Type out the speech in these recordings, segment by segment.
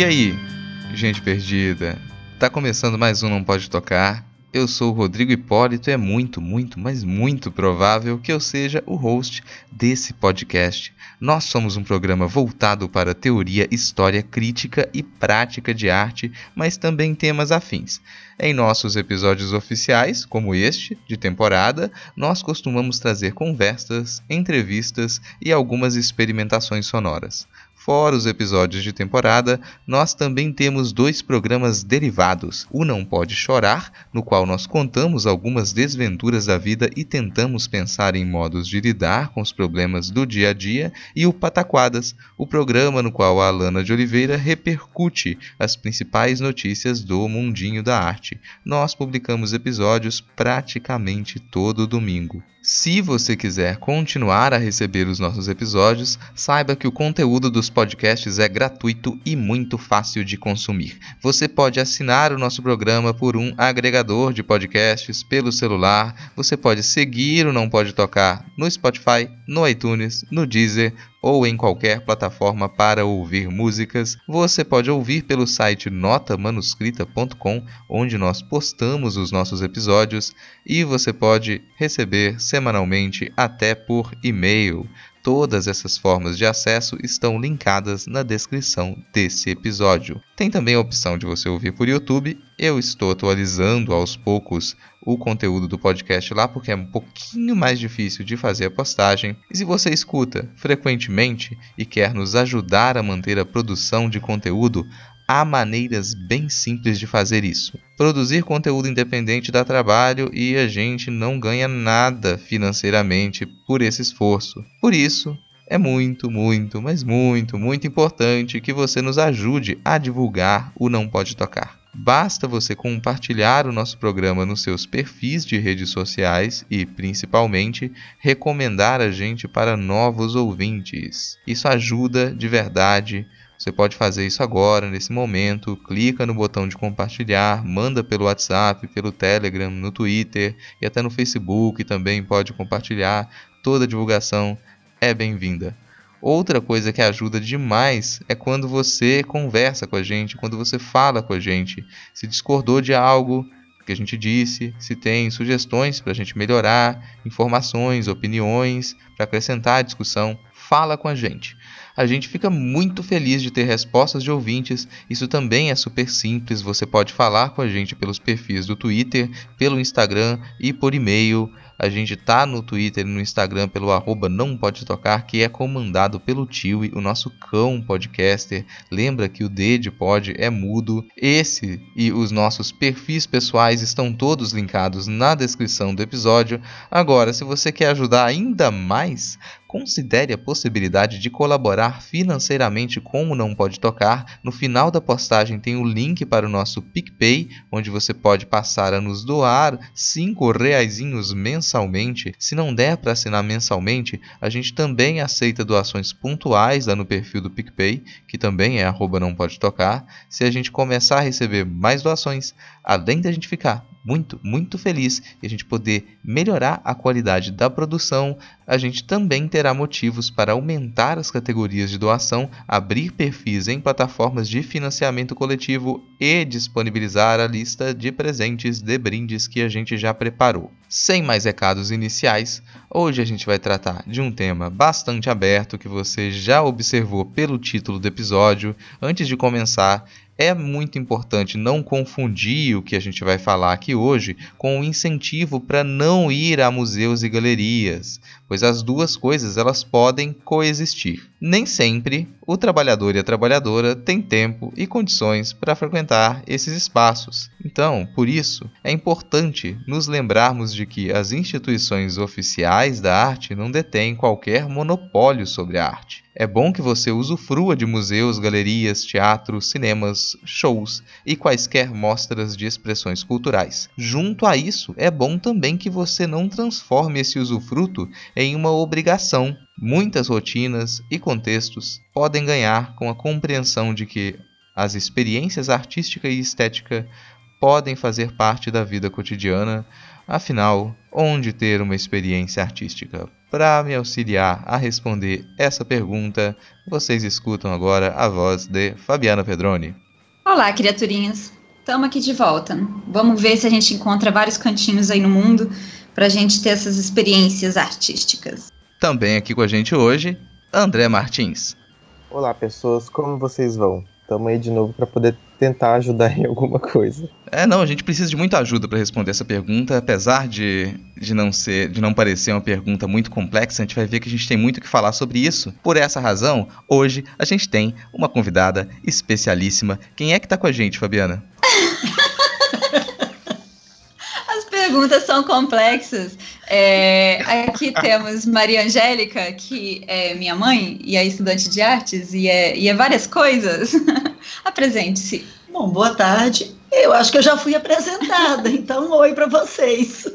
E aí, gente perdida? Tá começando mais um Não Pode Tocar. Eu sou o Rodrigo Hipólito e é muito, muito, mas muito provável que eu seja o host desse podcast. Nós somos um programa voltado para teoria, história, crítica e prática de arte, mas também temas afins. Em nossos episódios oficiais, como este, de temporada, nós costumamos trazer conversas, entrevistas e algumas experimentações sonoras. Fora os episódios de temporada, nós também temos dois programas derivados: o Não Pode Chorar, no qual nós contamos algumas desventuras da vida e tentamos pensar em modos de lidar com os problemas do dia a dia, e o Pataquadas, o programa no qual a Alana de Oliveira repercute as principais notícias do mundinho da arte. Nós publicamos episódios praticamente todo domingo. Se você quiser continuar a receber os nossos episódios, saiba que o conteúdo dos podcasts é gratuito e muito fácil de consumir. Você pode assinar o nosso programa por um agregador de podcasts pelo celular, você pode seguir o Não Pode Tocar no Spotify, no iTunes, no Deezer ou em qualquer plataforma para ouvir músicas. Você pode ouvir pelo site notamanuscrita.com, onde nós postamos os nossos episódios, e você pode receber semanalmente até por e-mail. Todas essas formas de acesso estão linkadas na descrição desse episódio. Tem também a opção de você ouvir por YouTube. Eu estou atualizando aos poucos o conteúdo do podcast lá porque é um pouquinho mais difícil de fazer a postagem. E se você escuta frequentemente e quer nos ajudar a manter a produção de conteúdo, há maneiras bem simples de fazer isso. Produzir conteúdo independente dá trabalho e a gente não ganha nada financeiramente por esse esforço. Por isso, é muito, muito, mas muito, muito importante que você nos ajude a divulgar o Não Pode Tocar. Basta você compartilhar o nosso programa nos seus perfis de redes sociais e, principalmente, recomendar a gente para novos ouvintes. Isso ajuda de verdade você pode fazer isso agora, nesse momento. Clica no botão de compartilhar, manda pelo WhatsApp, pelo Telegram, no Twitter e até no Facebook também pode compartilhar. Toda divulgação é bem-vinda. Outra coisa que ajuda demais é quando você conversa com a gente, quando você fala com a gente. Se discordou de algo que a gente disse, se tem sugestões para a gente melhorar, informações, opiniões, para acrescentar a discussão, fala com a gente a gente fica muito feliz de ter respostas de ouvintes. Isso também é super simples, você pode falar com a gente pelos perfis do Twitter, pelo Instagram e por e-mail. A gente tá no Twitter e no Instagram pelo arroba não pode tocar, que é comandado pelo Tio, o nosso cão podcaster. Lembra que o D de pod é mudo. Esse e os nossos perfis pessoais estão todos linkados na descrição do episódio. Agora, se você quer ajudar ainda mais, considere a possibilidade de colaborar financeiramente como não pode tocar. No final da postagem tem o link para o nosso PicPay, onde você pode passar a nos doar cinco reaisinhos mensalmente. Se não der para assinar mensalmente, a gente também aceita doações pontuais lá no perfil do PicPay, que também é arroba não pode tocar. Se a gente começar a receber mais doações, além da gente ficar muito, muito feliz e a gente poder melhorar a qualidade da produção, a gente também terá motivos para aumentar as categorias de doação, abrir perfis em plataformas de financiamento coletivo e disponibilizar a lista de presentes de brindes que a gente já preparou. Sem mais recados iniciais, hoje a gente vai tratar de um tema bastante aberto que você já observou pelo título do episódio. Antes de começar, é muito importante não confundir o que a gente vai falar aqui hoje com o incentivo para não ir a museus e galerias, pois as duas coisas elas podem coexistir. Nem sempre o trabalhador e a trabalhadora têm tempo e condições para frequentar esses espaços. Então, por isso, é importante nos lembrarmos de que as instituições oficiais da arte não detêm qualquer monopólio sobre a arte. É bom que você usufrua de museus, galerias, teatros, cinemas, shows e quaisquer mostras de expressões culturais. Junto a isso, é bom também que você não transforme esse usufruto em uma obrigação. Muitas rotinas e contextos podem ganhar com a compreensão de que as experiências artística e estética podem fazer parte da vida cotidiana, afinal, onde ter uma experiência artística? Para me auxiliar a responder essa pergunta, vocês escutam agora a voz de Fabiana Pedroni. Olá, criaturinhas. Estamos aqui de volta. Vamos ver se a gente encontra vários cantinhos aí no mundo para a gente ter essas experiências artísticas. Também aqui com a gente hoje, André Martins. Olá, pessoas, como vocês vão? Estamos aí de novo para poder tentar ajudar em alguma coisa. É, não, a gente precisa de muita ajuda para responder essa pergunta, apesar de, de não ser, de não parecer uma pergunta muito complexa, a gente vai ver que a gente tem muito o que falar sobre isso. Por essa razão, hoje a gente tem uma convidada especialíssima. Quem é que está com a gente, Fabiana? As perguntas são complexas. É, aqui temos Maria Angélica, que é minha mãe e é estudante de artes e é, e é várias coisas. Apresente-se. Bom, boa tarde. Eu acho que eu já fui apresentada, então um oi para vocês.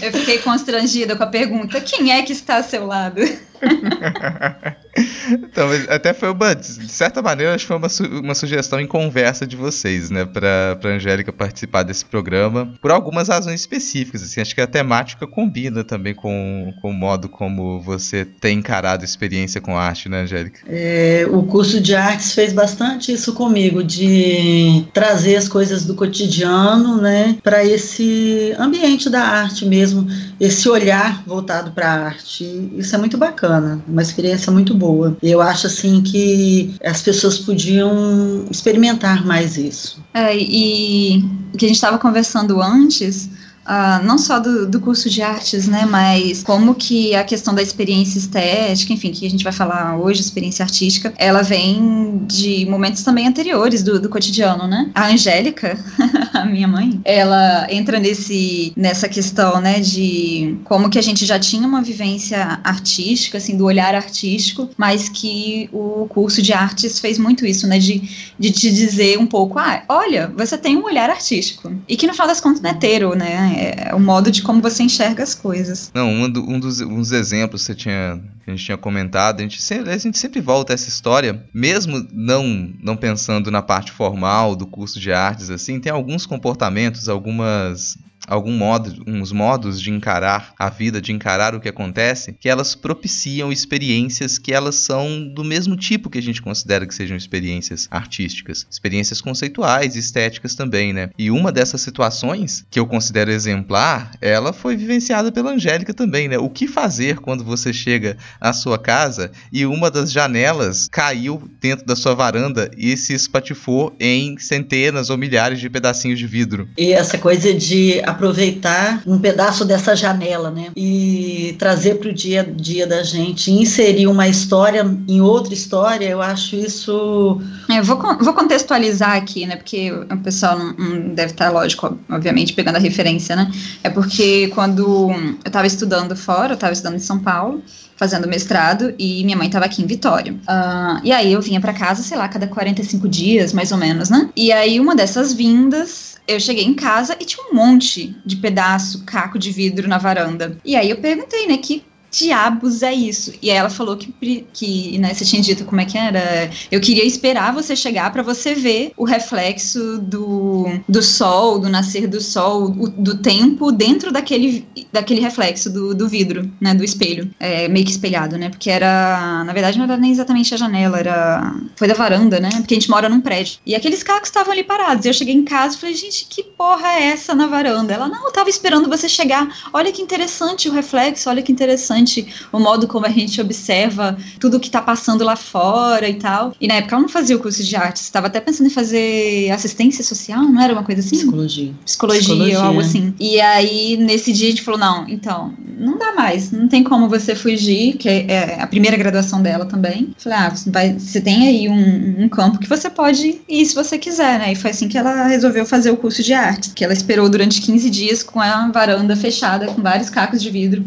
Eu fiquei constrangida com a pergunta: quem é que está ao seu lado? então, até foi uma, de certa maneira, acho que foi uma, su uma sugestão em conversa de vocês, né, para a Angélica participar desse programa, por algumas razões específicas, assim, acho que a temática combina também com, com o modo como você tem encarado a experiência com arte, né, Angélica? É, o curso de artes fez bastante isso comigo, de trazer as coisas do cotidiano, né, para esse ambiente da arte mesmo, esse olhar voltado para a arte, isso é muito bacana, uma experiência muito boa boa. Eu acho assim que as pessoas podiam experimentar mais isso. É, e o que a gente estava conversando antes Uh, não só do, do, curso de artes, né, mas como que a questão da experiência estética, enfim, que a gente vai falar hoje, experiência artística, ela vem de momentos também anteriores do, do cotidiano, né? A Angélica, a minha mãe, ela entra nesse, nessa questão, né, de como que a gente já tinha uma vivência artística, assim, do olhar artístico, mas que o curso de artes fez muito isso, né, de, de te dizer um pouco, ah, olha, você tem um olhar artístico, e que no final das contas não é tero, né, é, o modo de como você enxerga as coisas. Não, um, do, um dos, dos exemplos que, você tinha, que a gente tinha comentado, a gente, sempre, a gente sempre volta a essa história, mesmo não, não pensando na parte formal do curso de artes, assim, tem alguns comportamentos, algumas algum modo, uns modos de encarar a vida, de encarar o que acontece, que elas propiciam experiências que elas são do mesmo tipo que a gente considera que sejam experiências artísticas, experiências conceituais, estéticas também, né? E uma dessas situações que eu considero exemplar, ela foi vivenciada pela Angélica também, né? O que fazer quando você chega à sua casa e uma das janelas caiu dentro da sua varanda e se espatifou em centenas ou milhares de pedacinhos de vidro? E essa coisa de aproveitar um pedaço dessa janela, né? E trazer para o dia a dia da gente, inserir uma história em outra história, eu acho isso. É, eu vou, vou contextualizar aqui, né? Porque o pessoal não, não deve estar, lógico, obviamente, pegando a referência, né? É porque quando eu estava estudando fora, eu estava estudando em São Paulo, fazendo mestrado e minha mãe estava aqui em Vitória. Uh, e aí eu vinha para casa, sei lá, cada 45 dias, mais ou menos, né? E aí uma dessas vindas eu cheguei em casa e tinha um monte de pedaço, caco de vidro na varanda. E aí eu perguntei, né, que diabos é isso? E ela falou que, que né, você tinha dito como é que era. Eu queria esperar você chegar para você ver o reflexo do, do sol, do nascer do sol, o, do tempo dentro daquele, daquele reflexo do, do vidro, né, do espelho, é, meio que espelhado, né? Porque era, na verdade, não era nem exatamente a janela, era foi da varanda, né? Porque a gente mora num prédio. E aqueles cacos estavam ali parados. Eu cheguei em casa e falei, gente, que porra é essa na varanda? Ela, não, eu tava esperando você chegar. Olha que interessante o reflexo, olha que interessante interessante o modo como a gente observa tudo que está passando lá fora e tal. E na época ela não fazia o curso de artes, estava até pensando em fazer assistência social, não era uma coisa assim? Psicologia. Psicologia, Psicologia. ou algo assim. E aí, nesse dia, a gente falou: não, então, não dá mais, não tem como você fugir, que é a primeira graduação dela também. Falei, ah, você, vai, você tem aí um, um campo que você pode ir se você quiser, né? E foi assim que ela resolveu fazer o curso de artes, que ela esperou durante 15 dias com a varanda fechada, com vários cacos de vidro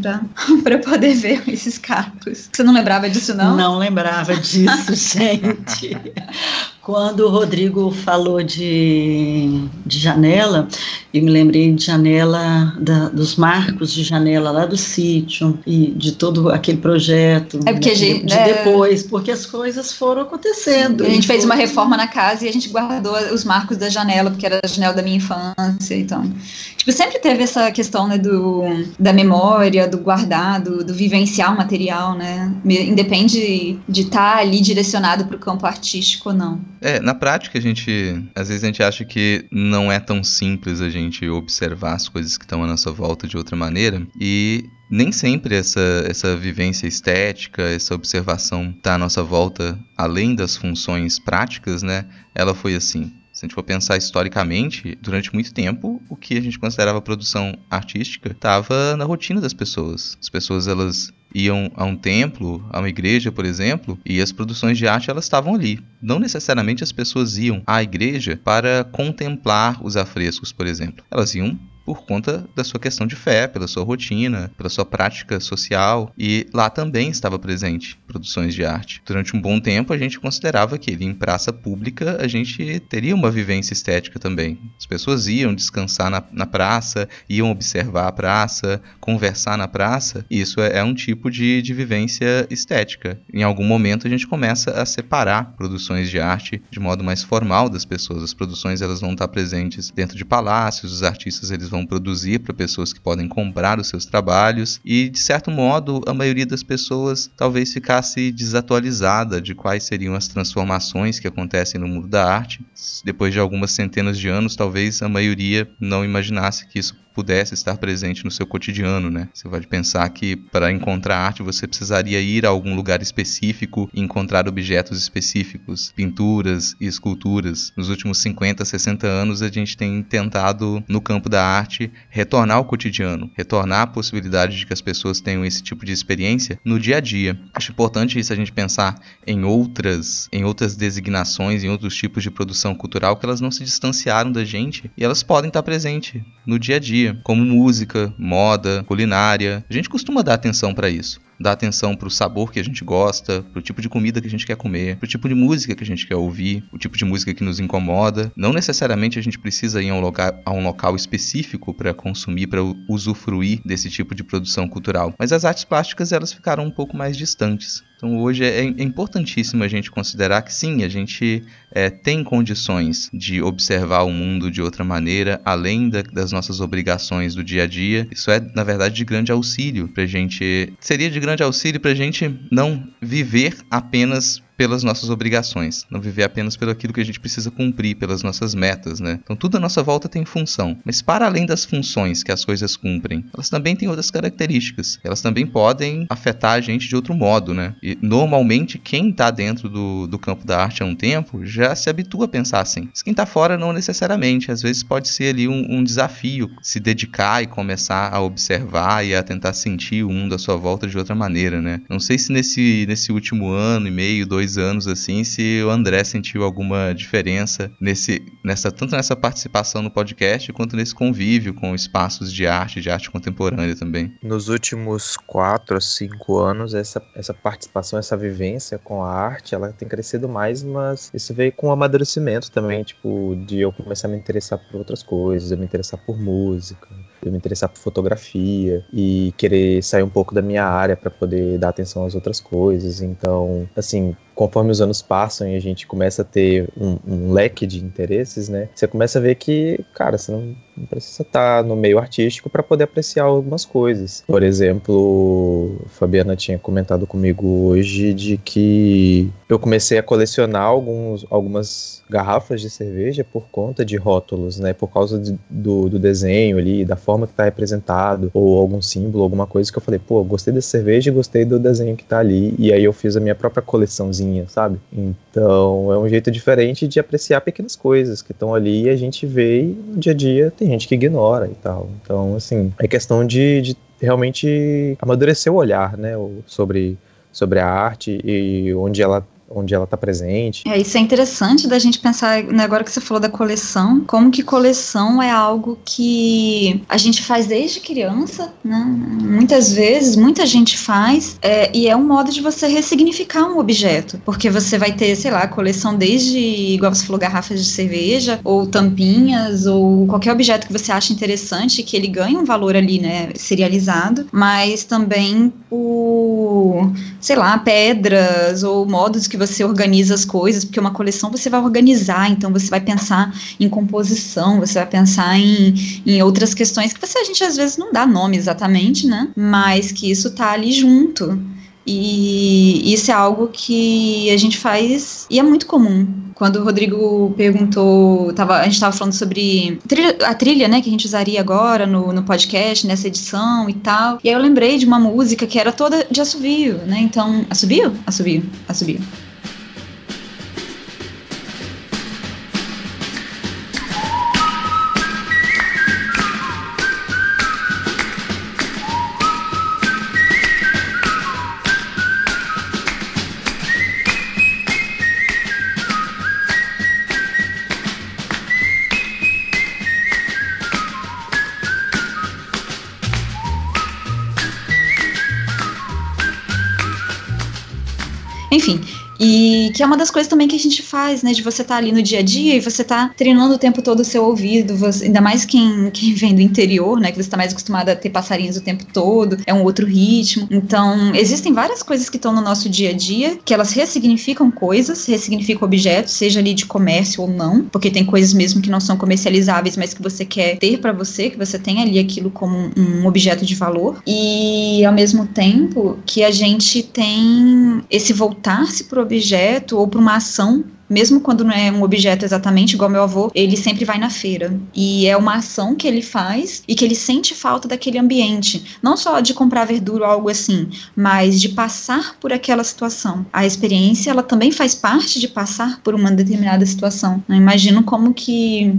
para poder ver esses cacos. Você não lembrava disso, não? Não lembrava disso, gente. Quando o Rodrigo falou de, de janela, eu me lembrei de janela, da, dos marcos de janela lá do sítio e de todo aquele projeto. É porque né, gente, de, é... depois, porque as coisas foram acontecendo. A gente fez uma reforma na casa e a gente guardou os marcos da janela, porque era a janela da minha infância, então. Tipo, sempre teve essa questão, né, do, da memória, do guardado, do, do vivenciar o material, né? Independe de estar tá ali direcionado para o campo artístico ou não. É, na prática a gente, às vezes a gente acha que não é tão simples a gente observar as coisas que estão à nossa volta de outra maneira e nem sempre essa, essa vivência estética, essa observação está à nossa volta, além das funções práticas, né? Ela foi assim. Se a gente for pensar historicamente, durante muito tempo, o que a gente considerava produção artística estava na rotina das pessoas. As pessoas elas iam a um templo, a uma igreja, por exemplo, e as produções de arte elas estavam ali. Não necessariamente as pessoas iam à igreja para contemplar os afrescos, por exemplo. Elas iam por conta da sua questão de fé, pela sua rotina, pela sua prática social. E lá também estava presente produções de arte. Durante um bom tempo, a gente considerava que em praça pública a gente teria uma vivência estética também. As pessoas iam descansar na, na praça, iam observar a praça, conversar na praça. E isso é, é um tipo de, de vivência estética. Em algum momento, a gente começa a separar produções de arte de modo mais formal das pessoas. As produções elas vão estar presentes dentro de palácios, os artistas eles vão produzir para pessoas que podem comprar os seus trabalhos e de certo modo a maioria das pessoas talvez ficasse desatualizada de quais seriam as transformações que acontecem no mundo da arte. Depois de algumas centenas de anos, talvez a maioria não imaginasse que isso pudesse estar presente no seu cotidiano, né? Você pode pensar que para encontrar arte você precisaria ir a algum lugar específico e encontrar objetos específicos, pinturas e esculturas. Nos últimos 50, 60 anos a gente tem tentado no campo da arte retornar ao cotidiano, retornar a possibilidade de que as pessoas tenham esse tipo de experiência no dia a dia. Acho importante isso a gente pensar em outras, em outras designações, em outros tipos de produção cultural que elas não se distanciaram da gente e elas podem estar presentes no dia a dia, como música, moda, culinária. A gente costuma dar atenção para isso dar atenção para o sabor que a gente gosta, para o tipo de comida que a gente quer comer, para o tipo de música que a gente quer ouvir, o tipo de música que nos incomoda. Não necessariamente a gente precisa ir a um local, a um local específico para consumir, para usufruir desse tipo de produção cultural. Mas as artes plásticas elas ficaram um pouco mais distantes. Então hoje é, é importantíssimo a gente considerar que sim, a gente é, tem condições de observar o mundo de outra maneira, além da, das nossas obrigações do dia a dia. Isso é, na verdade, de grande auxílio para a gente. Seria de grande auxílio para a gente não viver apenas pelas nossas obrigações, não viver apenas pelo aquilo que a gente precisa cumprir, pelas nossas metas, né? Então tudo à nossa volta tem função, mas para além das funções que as coisas cumprem, elas também têm outras características. Elas também podem afetar a gente de outro modo, né? E normalmente quem está dentro do, do campo da arte há um tempo já se habitua a pensar assim. Mas quem está fora não necessariamente, às vezes pode ser ali um, um desafio se dedicar e começar a observar e a tentar sentir o mundo à sua volta de outra maneira, né? Não sei se nesse, nesse último ano e meio, dois dois anos assim, se o André sentiu alguma diferença nesse, nessa, tanto nessa participação no podcast quanto nesse convívio com espaços de arte, de arte contemporânea também. Nos últimos quatro a cinco anos, essa, essa participação, essa vivência com a arte, ela tem crescido mais, mas isso veio com o amadurecimento também, tipo, de eu começar a me interessar por outras coisas, eu me interessar por música, eu me interessar por fotografia e querer sair um pouco da minha área para poder dar atenção às outras coisas. Então, assim, conforme os anos passam e a gente começa a ter um, um leque de interesses, né? Você começa a ver que, cara, você não, não precisa estar no meio artístico para poder apreciar algumas coisas. Por exemplo, a Fabiana tinha comentado comigo hoje de que eu comecei a colecionar alguns, algumas garrafas de cerveja por conta de rótulos, né? Por causa de, do, do desenho ali, da forma que está representado, ou algum símbolo, alguma coisa que eu falei, pô, gostei dessa cerveja e gostei do desenho que está ali. E aí eu fiz a minha própria coleçãozinha, sabe? Então é um jeito diferente de apreciar pequenas coisas que estão ali e a gente vê e no dia a dia tem gente que ignora e tal. Então, assim, é questão de, de realmente amadurecer o olhar, né? Sobre, sobre a arte e onde ela onde ela está presente. É, isso é interessante da gente pensar, né, agora que você falou da coleção, como que coleção é algo que a gente faz desde criança, né? Muitas vezes, muita gente faz, é, e é um modo de você ressignificar um objeto, porque você vai ter, sei lá, coleção desde, igual você falou, garrafas de cerveja, ou tampinhas, ou qualquer objeto que você acha interessante, que ele ganha um valor ali, né, serializado, mas também o, sei lá, pedras ou modos que você organiza as coisas, porque uma coleção você vai organizar, então você vai pensar em composição, você vai pensar em, em outras questões que você, a gente às vezes não dá nome exatamente, né? Mas que isso tá ali junto. E isso é algo que a gente faz e é muito comum. Quando o Rodrigo perguntou, tava, a gente estava falando sobre trilha, a trilha, né, que a gente usaria agora no, no podcast, nessa edição e tal. E aí eu lembrei de uma música que era toda de assovio, né? Então, assovio? Assovio, assovio. Que é uma das coisas também que a gente faz, né? De você estar tá ali no dia a dia e você tá treinando o tempo todo o seu ouvido, você, ainda mais quem, quem vem do interior, né? Que você está mais acostumado a ter passarinhos o tempo todo, é um outro ritmo. Então, existem várias coisas que estão no nosso dia a dia, que elas ressignificam coisas, ressignificam objetos, seja ali de comércio ou não, porque tem coisas mesmo que não são comercializáveis, mas que você quer ter para você, que você tem ali aquilo como um objeto de valor. E ao mesmo tempo que a gente tem esse voltar-se pro objeto objeto ou para uma ação mesmo quando não é um objeto exatamente igual meu avô, ele sempre vai na feira. E é uma ação que ele faz e que ele sente falta daquele ambiente. Não só de comprar verdura ou algo assim, mas de passar por aquela situação. A experiência, ela também faz parte de passar por uma determinada situação. Eu imagino como que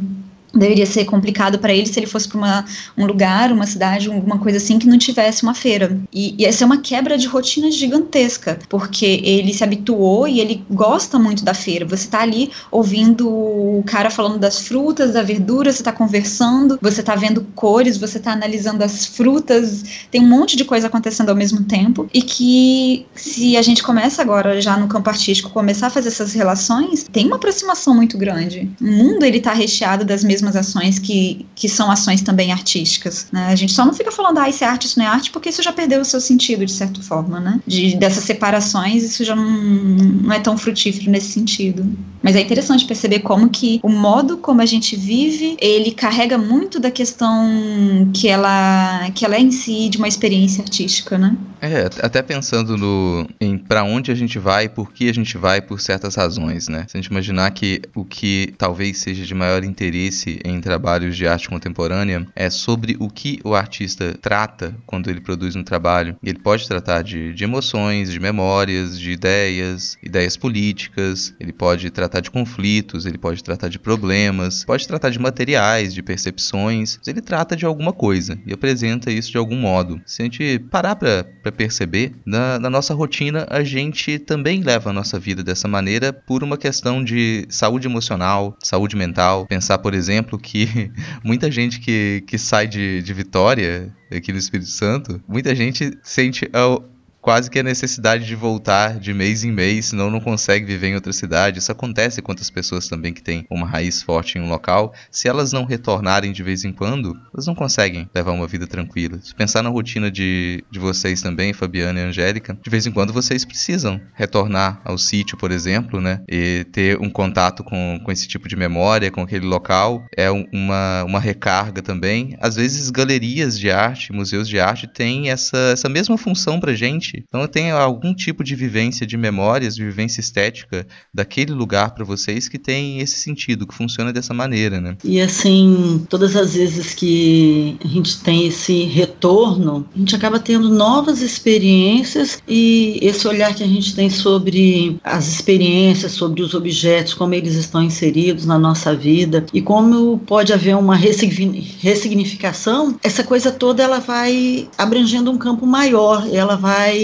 deveria ser complicado para ele se ele fosse para um lugar, uma cidade, alguma coisa assim que não tivesse uma feira. E ia ser uma quebra de rotina gigantesca, porque ele se habituou e ele gosta muito da feira. Você tá ali ouvindo o cara falando das frutas, da verdura, você tá conversando, você tá vendo cores, você tá analisando as frutas, tem um monte de coisa acontecendo ao mesmo tempo e que se a gente começa agora já no campo artístico começar a fazer essas relações, tem uma aproximação muito grande. O mundo ele tá recheado das mesmas mesmas ações que, que são ações também artísticas. Né? A gente só não fica falando, ah, isso é arte, isso não é arte, porque isso já perdeu o seu sentido, de certa forma, né? De, dessas separações, isso já não, não é tão frutífero nesse sentido. Mas é interessante perceber como que o modo como a gente vive, ele carrega muito da questão que ela, que ela é em si de uma experiência artística, né? É, até pensando no em para onde a gente vai, por que a gente vai por certas razões, né? Se a gente imaginar que o que talvez seja de maior interesse em trabalhos de arte contemporânea é sobre o que o artista trata quando ele produz um trabalho. Ele pode tratar de, de emoções, de memórias, de ideias, ideias políticas, ele pode tratar de conflitos, ele pode tratar de problemas, pode tratar de materiais, de percepções, ele trata de alguma coisa e apresenta isso de algum modo. Se a gente parar para perceber, na, na nossa rotina a gente também leva a nossa vida dessa maneira por uma questão de saúde emocional, saúde mental. Pensar, por exemplo, exemplo, que muita gente que, que sai de, de Vitória, aqui no Espírito Santo, muita gente sente quase que a necessidade de voltar de mês em mês, senão não consegue viver em outra cidade. Isso acontece com outras pessoas também que têm uma raiz forte em um local. Se elas não retornarem de vez em quando, elas não conseguem levar uma vida tranquila. Se pensar na rotina de, de vocês também, Fabiana e Angélica, de vez em quando vocês precisam retornar ao sítio, por exemplo, né? E ter um contato com, com esse tipo de memória, com aquele local. É uma, uma recarga também. Às vezes, galerias de arte, museus de arte têm essa, essa mesma função pra gente. Então, tem algum tipo de vivência de memórias, de vivência estética daquele lugar para vocês que tem esse sentido, que funciona dessa maneira, né? E assim, todas as vezes que a gente tem esse retorno, a gente acaba tendo novas experiências e esse olhar que a gente tem sobre as experiências, sobre os objetos, como eles estão inseridos na nossa vida e como pode haver uma ressignificação, essa coisa toda ela vai abrangendo um campo maior, ela vai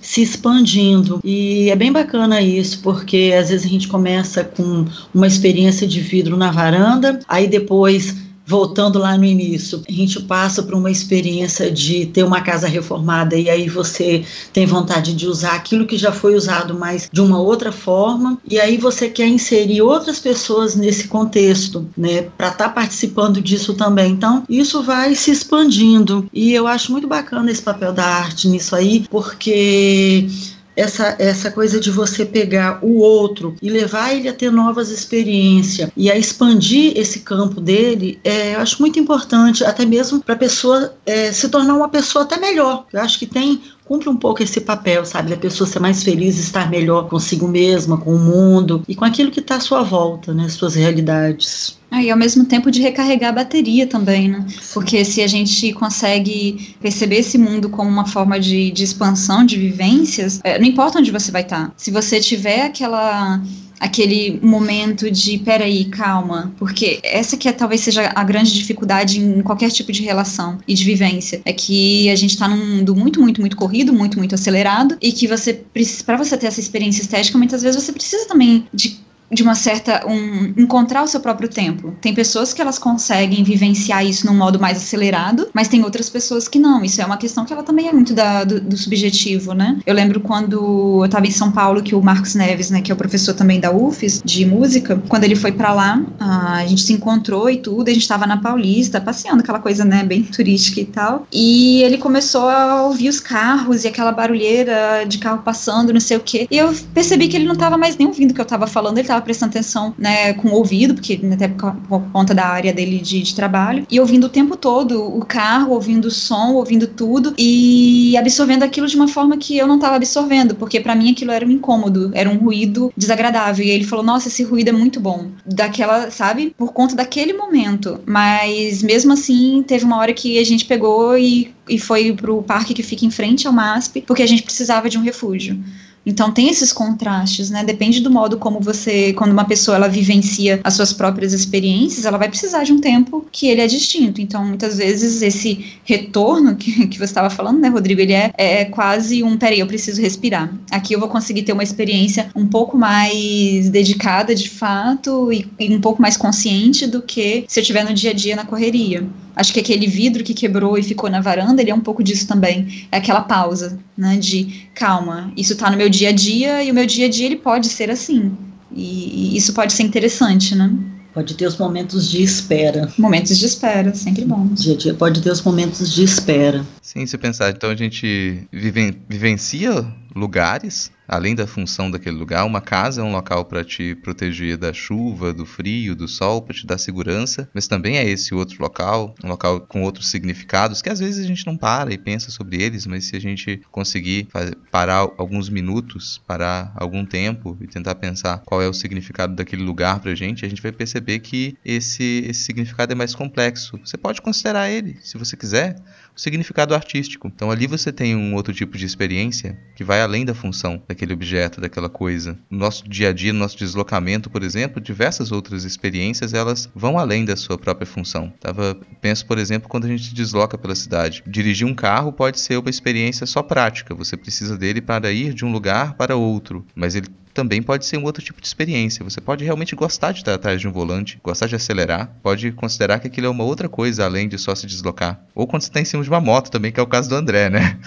se expandindo. E é bem bacana isso, porque às vezes a gente começa com uma experiência de vidro na varanda, aí depois voltando lá no início, a gente passa por uma experiência de ter uma casa reformada e aí você tem vontade de usar aquilo que já foi usado, mas de uma outra forma, e aí você quer inserir outras pessoas nesse contexto, né, para estar tá participando disso também. Então, isso vai se expandindo e eu acho muito bacana esse papel da arte nisso aí, porque essa, essa coisa de você pegar o outro e levar ele a ter novas experiências e a expandir esse campo dele, é, eu acho muito importante, até mesmo para a pessoa é, se tornar uma pessoa até melhor. Eu acho que tem cumpre um pouco esse papel, sabe, da pessoa ser mais feliz, estar melhor consigo mesma, com o mundo e com aquilo que está à sua volta, né, suas realidades. Ah, e ao mesmo tempo de recarregar a bateria também, né? Porque se a gente consegue perceber esse mundo como uma forma de, de expansão de vivências, é, não importa onde você vai estar. Tá. Se você tiver aquela aquele momento de peraí, calma, porque essa que é, talvez seja a grande dificuldade em qualquer tipo de relação e de vivência, é que a gente tá num mundo muito, muito, muito corrido, muito, muito acelerado, e que você, para você ter essa experiência estética, muitas vezes você precisa também de de uma certa um, encontrar o seu próprio tempo. Tem pessoas que elas conseguem vivenciar isso num modo mais acelerado, mas tem outras pessoas que não. Isso é uma questão que ela também é muito da, do, do, subjetivo, né? Eu lembro quando eu estava em São Paulo que o Marcos Neves, né, que é o professor também da UFES de música, quando ele foi para lá, a gente se encontrou e tudo, a gente estava na Paulista passeando, aquela coisa, né, bem turística e tal. E ele começou a ouvir os carros e aquela barulheira de carro passando, não sei o quê. E eu percebi que ele não estava mais nem ouvindo o que eu estava falando, ele estava prestando atenção né, com o ouvido, porque até por conta da área dele de, de, trabalho, e ouvindo o tempo todo o carro, ouvindo o som, ouvindo tudo e absorvendo aquilo de uma forma que eu não estava absorvendo, porque para mim aquilo era um incômodo, era um ruído desagradável. E ele falou: Nossa, esse ruído é muito bom. Daquela, sabe? Por conta daquele momento. Mas mesmo assim, teve uma hora que a gente pegou e, e foi pro parque que fica em frente ao MASP, porque a gente precisava de um refúgio. Então tem esses contrastes, né? Depende do modo como você, quando uma pessoa ela vivencia as suas próprias experiências, ela vai precisar de um tempo que ele é distinto. Então muitas vezes esse retorno que, que você estava falando, né, Rodrigo, ele é, é quase um, peraí, eu preciso respirar. Aqui eu vou conseguir ter uma experiência um pouco mais dedicada de fato e, e um pouco mais consciente do que se eu estiver no dia a dia na correria. Acho que aquele vidro que quebrou e ficou na varanda, ele é um pouco disso também. É aquela pausa, né? De calma, isso tá no meu dia a dia e o meu dia a dia ele pode ser assim. E, e isso pode ser interessante, né? Pode ter os momentos de espera. Momentos de espera, sempre bons. Dia a dia pode ter os momentos de espera. Sim, se pensar, então a gente vive, vivencia lugares Além da função daquele lugar, uma casa é um local para te proteger da chuva, do frio, do sol, para te dar segurança, mas também é esse outro local, um local com outros significados que às vezes a gente não para e pensa sobre eles, mas se a gente conseguir fazer, parar alguns minutos, parar algum tempo e tentar pensar qual é o significado daquele lugar para a gente, a gente vai perceber que esse, esse significado é mais complexo. Você pode considerar ele, se você quiser, o significado artístico. Então ali você tem um outro tipo de experiência que vai além da função daquele objeto, daquela coisa. No nosso dia a dia, no nosso deslocamento, por exemplo, diversas outras experiências, elas vão além da sua própria função. Tava, penso, por exemplo, quando a gente desloca pela cidade. Dirigir um carro pode ser uma experiência só prática, você precisa dele para ir de um lugar para outro, mas ele também pode ser um outro tipo de experiência. Você pode realmente gostar de estar atrás de um volante, gostar de acelerar, pode considerar que aquilo é uma outra coisa além de só se deslocar. Ou quando você está em cima de uma moto também, que é o caso do André, né?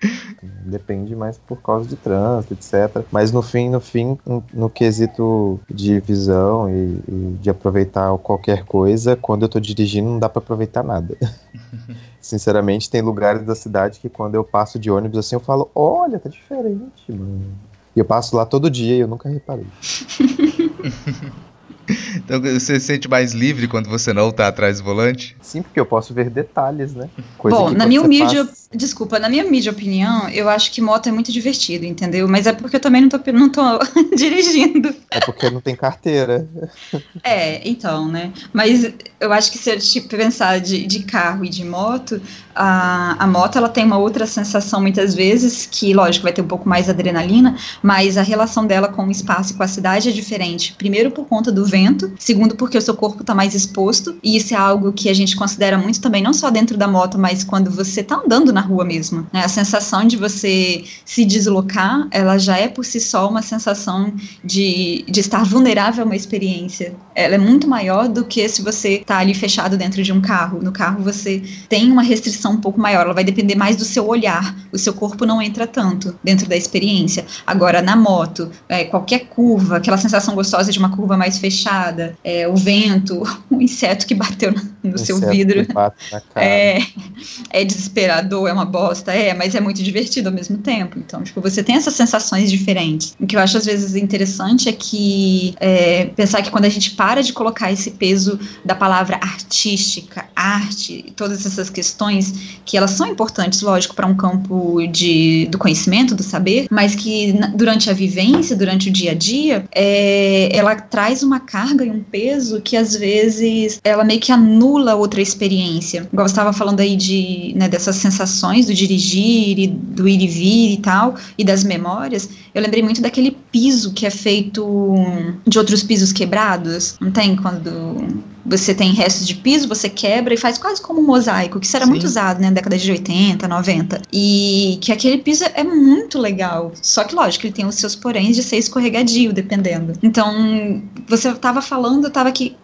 Depende mais por causa de trânsito, etc. Mas no fim, no fim, no quesito de visão e, e de aproveitar qualquer coisa, quando eu tô dirigindo não dá para aproveitar nada. Sinceramente, tem lugares da cidade que quando eu passo de ônibus assim, eu falo, olha, tá diferente, mano. Eu passo lá todo dia e eu nunca reparei. Então você se sente mais livre quando você não tá atrás do volante? Sim, porque eu posso ver detalhes, né? Coisa Bom, na minha humilde, passa... desculpa, na minha humilde opinião, eu acho que moto é muito divertido, entendeu? Mas é porque eu também não tô, não tô dirigindo. É porque não tem carteira. É, então, né? Mas eu acho que se gente pensar de, de carro e de moto, a, a moto ela tem uma outra sensação muitas vezes, que lógico vai ter um pouco mais adrenalina, mas a relação dela com o espaço e com a cidade é diferente. Primeiro por conta do vento, segundo porque o seu corpo está mais exposto, e isso é algo que a gente considera muito também, não só dentro da moto, mas quando você está andando na rua mesmo. Né? A sensação de você se deslocar, ela já é por si só uma sensação de, de estar vulnerável a uma experiência. Ela é muito maior do que se você está ali fechado dentro de um carro. No carro você tem uma restrição um pouco maior, ela vai depender mais do seu olhar. O seu corpo não entra tanto dentro da experiência. Agora, na moto, é, qualquer curva, aquela sensação gostosa de uma curva mais fechada, é, o vento, o inseto que bateu no, seu vidro. É, é desesperador, é uma bosta, é, mas é muito divertido ao mesmo tempo. Então, tipo, você tem essas sensações diferentes. O que eu acho às vezes interessante é que é, pensar que quando a gente para de colocar esse peso da palavra artística, arte, todas essas questões que elas são importantes, lógico, para um campo de, do conhecimento, do saber, mas que durante a vivência, durante o dia a dia, é, ela traz uma carga e um peso que às vezes ela meio que anula outra experiência. Igual você estava falando aí de, né, dessas sensações do dirigir e do ir e vir e tal, e das memórias, eu lembrei muito daquele piso que é feito de outros pisos quebrados, não tem? Quando você tem restos de piso, você quebra e faz quase como um mosaico, que isso era Sim. muito usado né, na década de 80, 90. E que aquele piso é muito legal. Só que, lógico, ele tem os seus poréns de ser escorregadio, dependendo. Então, você estava falando, eu estava aqui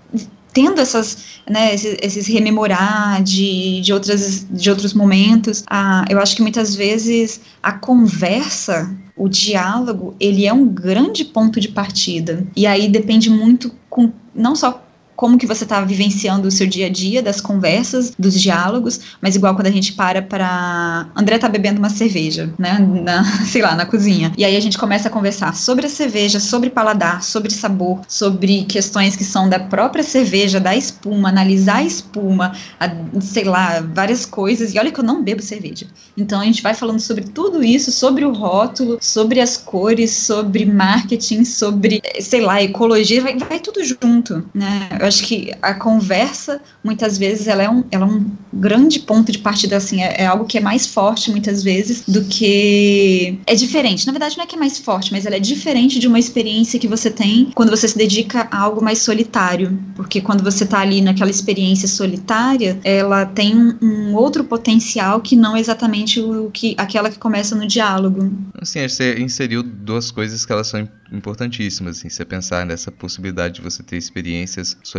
tendo essas, né, esses, esses, rememorar de, de, outras, de outros momentos. Ah, eu acho que muitas vezes a conversa, o diálogo, ele é um grande ponto de partida. E aí depende muito com não só como que você está vivenciando o seu dia a dia, das conversas, dos diálogos, mas igual quando a gente para para André tá bebendo uma cerveja, né, na, sei lá, na cozinha. E aí a gente começa a conversar sobre a cerveja, sobre paladar, sobre sabor, sobre questões que são da própria cerveja, da espuma, analisar a espuma, a, sei lá, várias coisas. E olha que eu não bebo cerveja. Então a gente vai falando sobre tudo isso, sobre o rótulo, sobre as cores, sobre marketing, sobre, sei lá, ecologia, vai, vai tudo junto, né? Eu acho que a conversa, muitas vezes, ela é um, ela é um grande ponto de partida, assim, é, é, algo que é mais forte, muitas vezes, do que. É diferente. Na verdade, não é que é mais forte, mas ela é diferente de uma experiência que você tem quando você se dedica a algo mais solitário. Porque quando você está ali naquela experiência solitária, ela tem um, um, outro potencial que não exatamente o que aquela que começa no diálogo. Assim, você inseriu duas coisas que elas são importantíssimas, assim, você pensar nessa possibilidade de você ter experiências solitárias,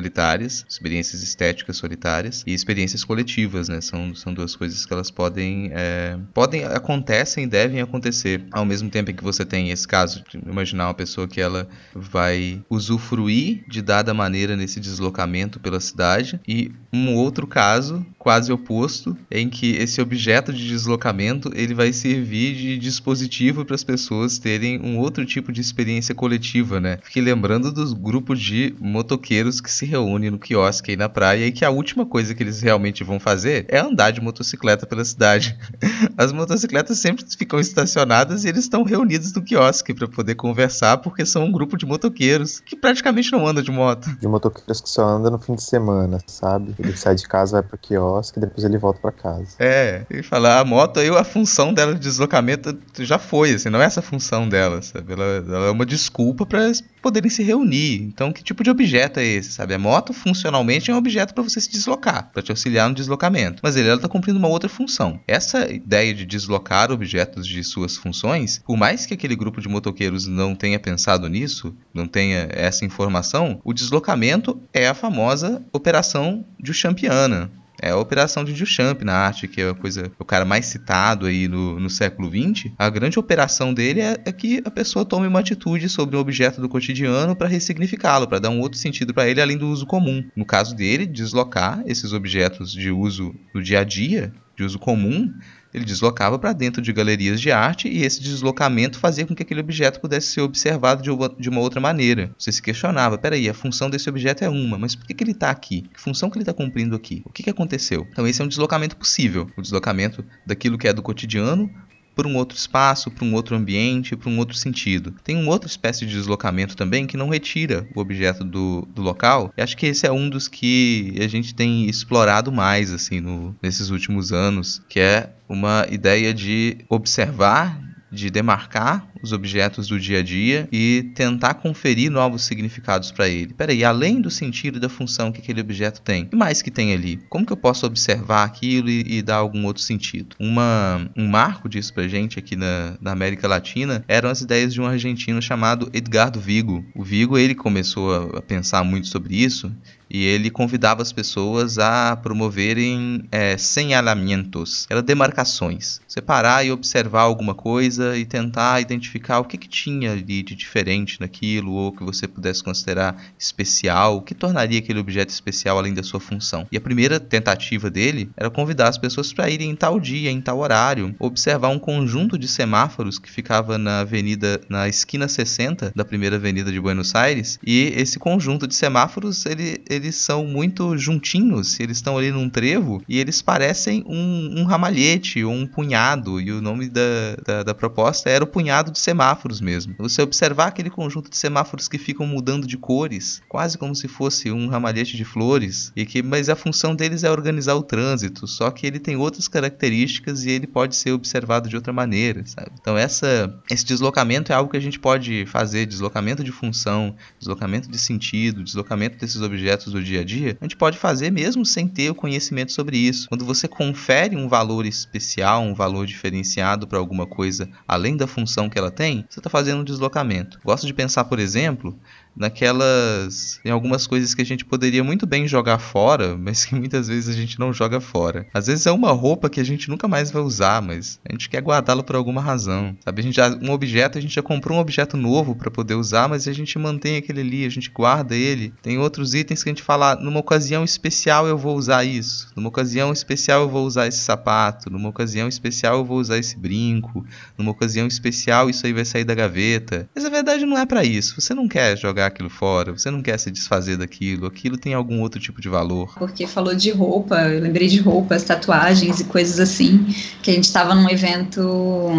experiências estéticas solitárias e experiências coletivas, né? São, são duas coisas que elas podem, é, podem, acontecem devem acontecer ao mesmo tempo em que você tem esse caso de imaginar uma pessoa que ela vai usufruir de dada maneira nesse deslocamento pela cidade e um outro caso quase oposto em que esse objeto de deslocamento ele vai servir de dispositivo para as pessoas terem um outro tipo de experiência coletiva, né? Fiquei lembrando dos grupos de motoqueiros que se reúnem no quiosque aí na praia e que a última coisa que eles realmente vão fazer é andar de motocicleta pela cidade. As motocicletas sempre ficam estacionadas e eles estão reunidos no quiosque para poder conversar porque são um grupo de motoqueiros que praticamente não andam de moto. De motoqueiros que só andam no fim de semana, sabe? Ele sai de casa, vai pro quiosque depois ele volta para casa. É, e falar a moto aí a função dela de deslocamento já foi, assim, não é essa a função dela, sabe? Ela, ela é uma desculpa para poderem se reunir. Então, que tipo de objeto é esse, sabe? A moto funcionalmente é um objeto para você se deslocar, para te auxiliar no deslocamento. Mas ele está cumprindo uma outra função. Essa ideia de deslocar objetos de suas funções, por mais que aquele grupo de motoqueiros não tenha pensado nisso, não tenha essa informação, o deslocamento é a famosa operação de Champiana. É a operação de Duchamp na arte, que é a coisa, o cara mais citado aí no, no século XX. A grande operação dele é, é, que a pessoa tome uma atitude sobre um objeto do cotidiano para ressignificá-lo, para dar um outro sentido para ele além do uso comum. No caso dele, deslocar esses objetos de uso do dia a dia, de uso comum, ele deslocava para dentro de galerias de arte e esse deslocamento fazia com que aquele objeto pudesse ser observado de uma, outra maneira. Você se questionava, peraí, a função desse objeto é uma, mas por que, que ele está aqui? Que função que ele está cumprindo aqui? O que, que aconteceu? Então esse é um deslocamento possível, o deslocamento daquilo que é do cotidiano para um outro espaço, para um outro ambiente, para um outro sentido. Tem uma outra espécie de deslocamento também que não retira o objeto do, do local. E acho que esse é um dos que a gente tem explorado mais assim no, nesses últimos anos, que é uma ideia de observar de demarcar os objetos do dia a dia e tentar conferir novos significados para ele. Peraí, além do sentido e da função que aquele objeto tem, o que mais que tem ali? Como que eu posso observar aquilo e, e dar algum outro sentido? Uma, um marco disso pra gente aqui na, na, América Latina eram as ideias de um argentino chamado Edgardo Vigo. O Vigo ele começou a, a pensar muito sobre isso e ele convidava as pessoas a promoverem é, senhalamentos, eram demarcações, separar e observar alguma coisa e tentar identificar o que, que tinha ali de diferente naquilo ou que você pudesse considerar especial, o que tornaria aquele objeto especial além da sua função. E a primeira tentativa dele era convidar as pessoas para irem em tal dia, em tal horário, observar um conjunto de semáforos que ficava na avenida, na esquina 60 da primeira avenida de Buenos Aires, e esse conjunto de semáforos ele eles são muito juntinhos, eles estão ali num trevo e eles parecem um, um ramalhete ou um punhado, e o nome da, da, da, proposta era o punhado de semáforos mesmo. Você observar aquele conjunto de semáforos que ficam mudando de cores, quase como se fosse um ramalhete de flores, e que mas a função deles é organizar o trânsito, só que ele tem outras características e ele pode ser observado de outra maneira, sabe? Então essa esse deslocamento é algo que a gente pode fazer, deslocamento de função, deslocamento de sentido, deslocamento desses objetos do dia a dia, a gente pode fazer mesmo sem ter o conhecimento sobre isso. Quando você confere um valor especial, um valor diferenciado para alguma coisa além da função que ela tem, você está fazendo um deslocamento. Gosto de pensar, por exemplo, naquelas. em algumas coisas que a gente poderia muito bem jogar fora, mas que muitas vezes a gente não joga fora. Às vezes é uma roupa que a gente nunca mais vai usar, mas a gente quer guardá-la por alguma razão. Sabe? A gente já, um objeto, a gente já comprou um objeto novo para poder usar, mas a gente mantém aquele ali, a gente guarda ele. Tem outros itens que a gente fala, numa ocasião especial eu vou usar isso, numa ocasião especial eu vou usar esse sapato, numa ocasião especial eu vou usar esse brinco, numa ocasião especial isso aí vai sair da gaveta. Mas a verdade não é para isso. Você não quer jogar aquilo fora, você não quer se desfazer daquilo, aquilo tem algum outro tipo de valor. Porque falou de roupa, eu lembrei de roupas, tatuagens e coisas assim, que a gente estava num evento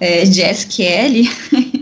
é, de SQL,